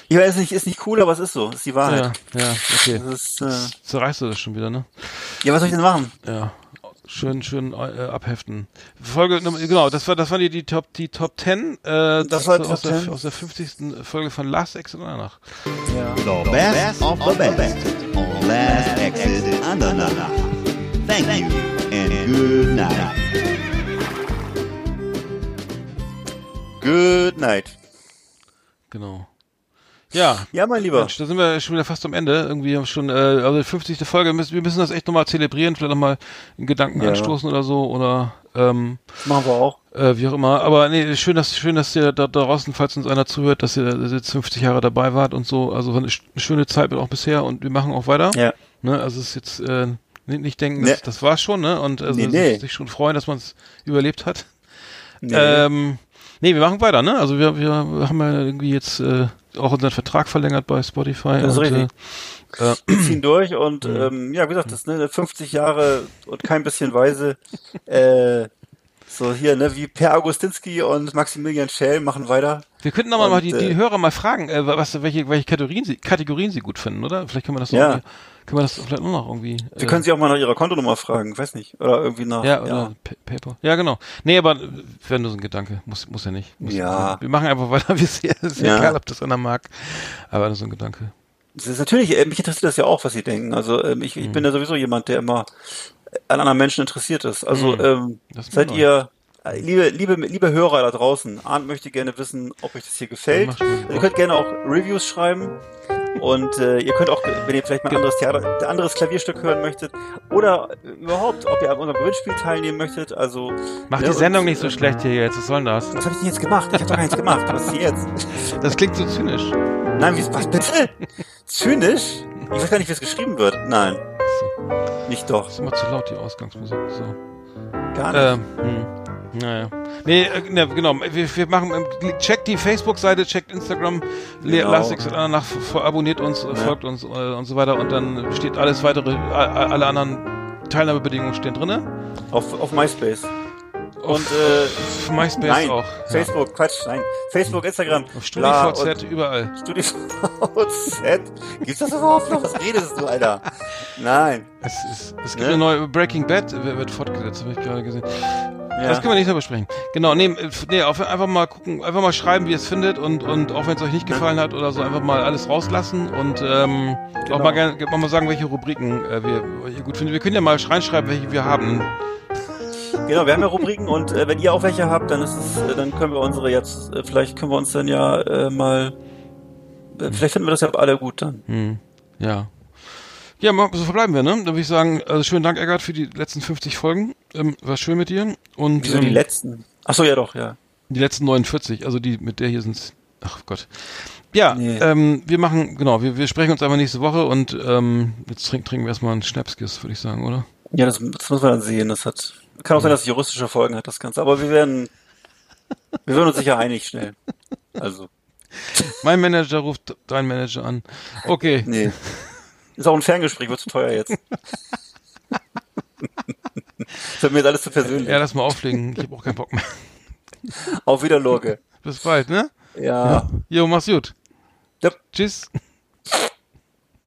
Ich weiß nicht, ist nicht cool, aber es ist so, ist die Wahrheit. Ja, ja, okay. Das ist, äh, Zerreißt du das schon wieder, ne? Ja, was soll ich denn machen? Ja. Schön, schön äh, abheften. Folge, genau, das war, das waren die, die Top, die Top 10, äh, das war aus, Top der, 10. aus der 50. Folge von Last Exit danach. Ja. The best of the best on Last Exit Andernach. Thank you and good night. Good night. Genau. Ja. Ja, mein Lieber. Mensch, da sind wir schon wieder fast am Ende. Irgendwie haben schon, äh, also die 50. Folge, wir müssen das echt nochmal zelebrieren, vielleicht nochmal einen Gedanken ja. anstoßen oder so, oder, ähm, das machen wir auch. Äh, wie auch immer. Aber nee, schön, dass, schön, dass ihr da, da draußen, falls uns einer zuhört, dass ihr, dass ihr jetzt 50 Jahre dabei wart und so. Also eine, eine schöne Zeit auch bisher und wir machen auch weiter. Ja. Ne, also es ist jetzt, äh, nicht, nicht denken, das, nee. das war's schon, ne? Und also nee, nee. sich schon freuen, dass man es überlebt hat. Nee. Ähm, nee, wir machen weiter, ne? Also wir, wir haben ja irgendwie jetzt äh, auch unseren Vertrag verlängert bei Spotify. Das ist und, richtig. Äh, wir ziehen durch und mhm. ähm, ja, wie gesagt, das ne, 50 Jahre und kein bisschen weise. äh, so hier, ne, wie Per Augustinski und Maximilian Schell machen weiter. Wir könnten nochmal mal die, die äh, Hörer mal fragen, äh, was, welche, welche Kategorien sie, Kategorien sie gut finden, oder? Vielleicht können wir das noch ja. können wir das vielleicht nur noch irgendwie. Sie äh, können sie auch mal nach ihrer Kontonummer fragen, weiß nicht. Oder irgendwie nach. Ja, oder ja. Paper. Ja, genau. Nee, aber wäre nur so ein Gedanke. Muss, muss ja nicht. Muss, ja. Wir machen einfach weiter, wie es hier ist. Ja. Egal, ob das einer mag. Aber nur so ein Gedanke. Das ist natürlich, äh, mich interessiert das ja auch, was sie denken. Also ähm, ich, ich mhm. bin ja sowieso jemand, der immer an anderen Menschen interessiert ist. Also mhm. ähm, seid ihr liebe, liebe, liebe Hörer da draußen, Arndt möchte gerne wissen, ob euch das hier gefällt. ihr könnt gerne auch Reviews schreiben. Und äh, ihr könnt auch, wenn ihr vielleicht mal ein anderes Theater, anderes Klavierstück hören möchtet oder überhaupt, ob ihr an unserem Gewinnspiel teilnehmen möchtet. Also Mach ne, die Sendung nicht so schlecht hier jetzt. Was soll denn das? Was habe ich denn jetzt gemacht? Ich habe doch gar nichts gemacht. Was ist jetzt? Das klingt so zynisch. Nein, wie, was bitte? zynisch? Ich weiß gar nicht, wie es geschrieben wird. Nein. Nicht doch. Das ist immer zu laut, die Ausgangsmusik. So. Gar nicht. Ähm, hm. Naja. Nee, äh, ne, genau. Wir, wir machen, ähm, checkt die Facebook-Seite, checkt Instagram, genau. Lastix und danach abonniert uns, ja. folgt uns äh, und so weiter und dann steht alles weitere, alle anderen Teilnahmebedingungen stehen drinne. Auf, auf MySpace. Und äh, MySpace nein, auch. Facebook, ja. Quatsch, nein. Facebook, Instagram. Auf StudiVZ, überall. StudiVZ. Gibt's das überhaupt noch? Was redest du, Alter? Nein. Es, ist, es gibt ne? eine neue Breaking Bad, wird fortgesetzt, habe ich gerade gesehen. Ja. Das können wir nicht mehr besprechen. Genau, nee, nee auf, einfach mal gucken, einfach mal schreiben, wie ihr es findet und, und auch wenn es euch nicht gefallen hat oder so, einfach mal alles rauslassen und ähm, genau. auch mal gerne mal sagen, welche Rubriken äh, wir, wir gut finden. Wir können ja mal reinschreiben, welche wir haben. Genau, wir haben ja Rubriken und äh, wenn ihr auch welche habt, dann ist es, äh, dann können wir unsere jetzt, äh, vielleicht können wir uns dann ja äh, mal, äh, vielleicht finden wir das ja alle gut dann. Hm. Ja. Ja, so verbleiben wir, ne? Dann würde ich sagen, also schönen Dank, Eggert, für die letzten 50 Folgen. Ähm, war schön mit dir. Und, Wieso ähm, die letzten? Ach so, ja doch, ja. Die letzten 49, also die mit der hier sind Ach Gott. Ja, nee. ähm, wir machen, genau, wir, wir sprechen uns einfach nächste Woche und ähm, jetzt trinken, trinken wir erstmal einen Schnapskiss, würde ich sagen, oder? Ja, das, das muss man dann sehen. Das hat kann auch sein, dass es juristische Folgen hat, das Ganze. Aber wir werden, wir werden uns sicher einig schnell. Also. Mein Manager ruft deinen Manager an. Okay. Nee. Ist auch ein Ferngespräch, wird zu teuer jetzt. das wird mir jetzt alles zu persönlich. Ja, lass mal auflegen. Ich habe auch keinen Bock mehr. Auf wieder, Lorge. Bis bald, ne? Ja. Jo, mach's gut. Ja. Tschüss.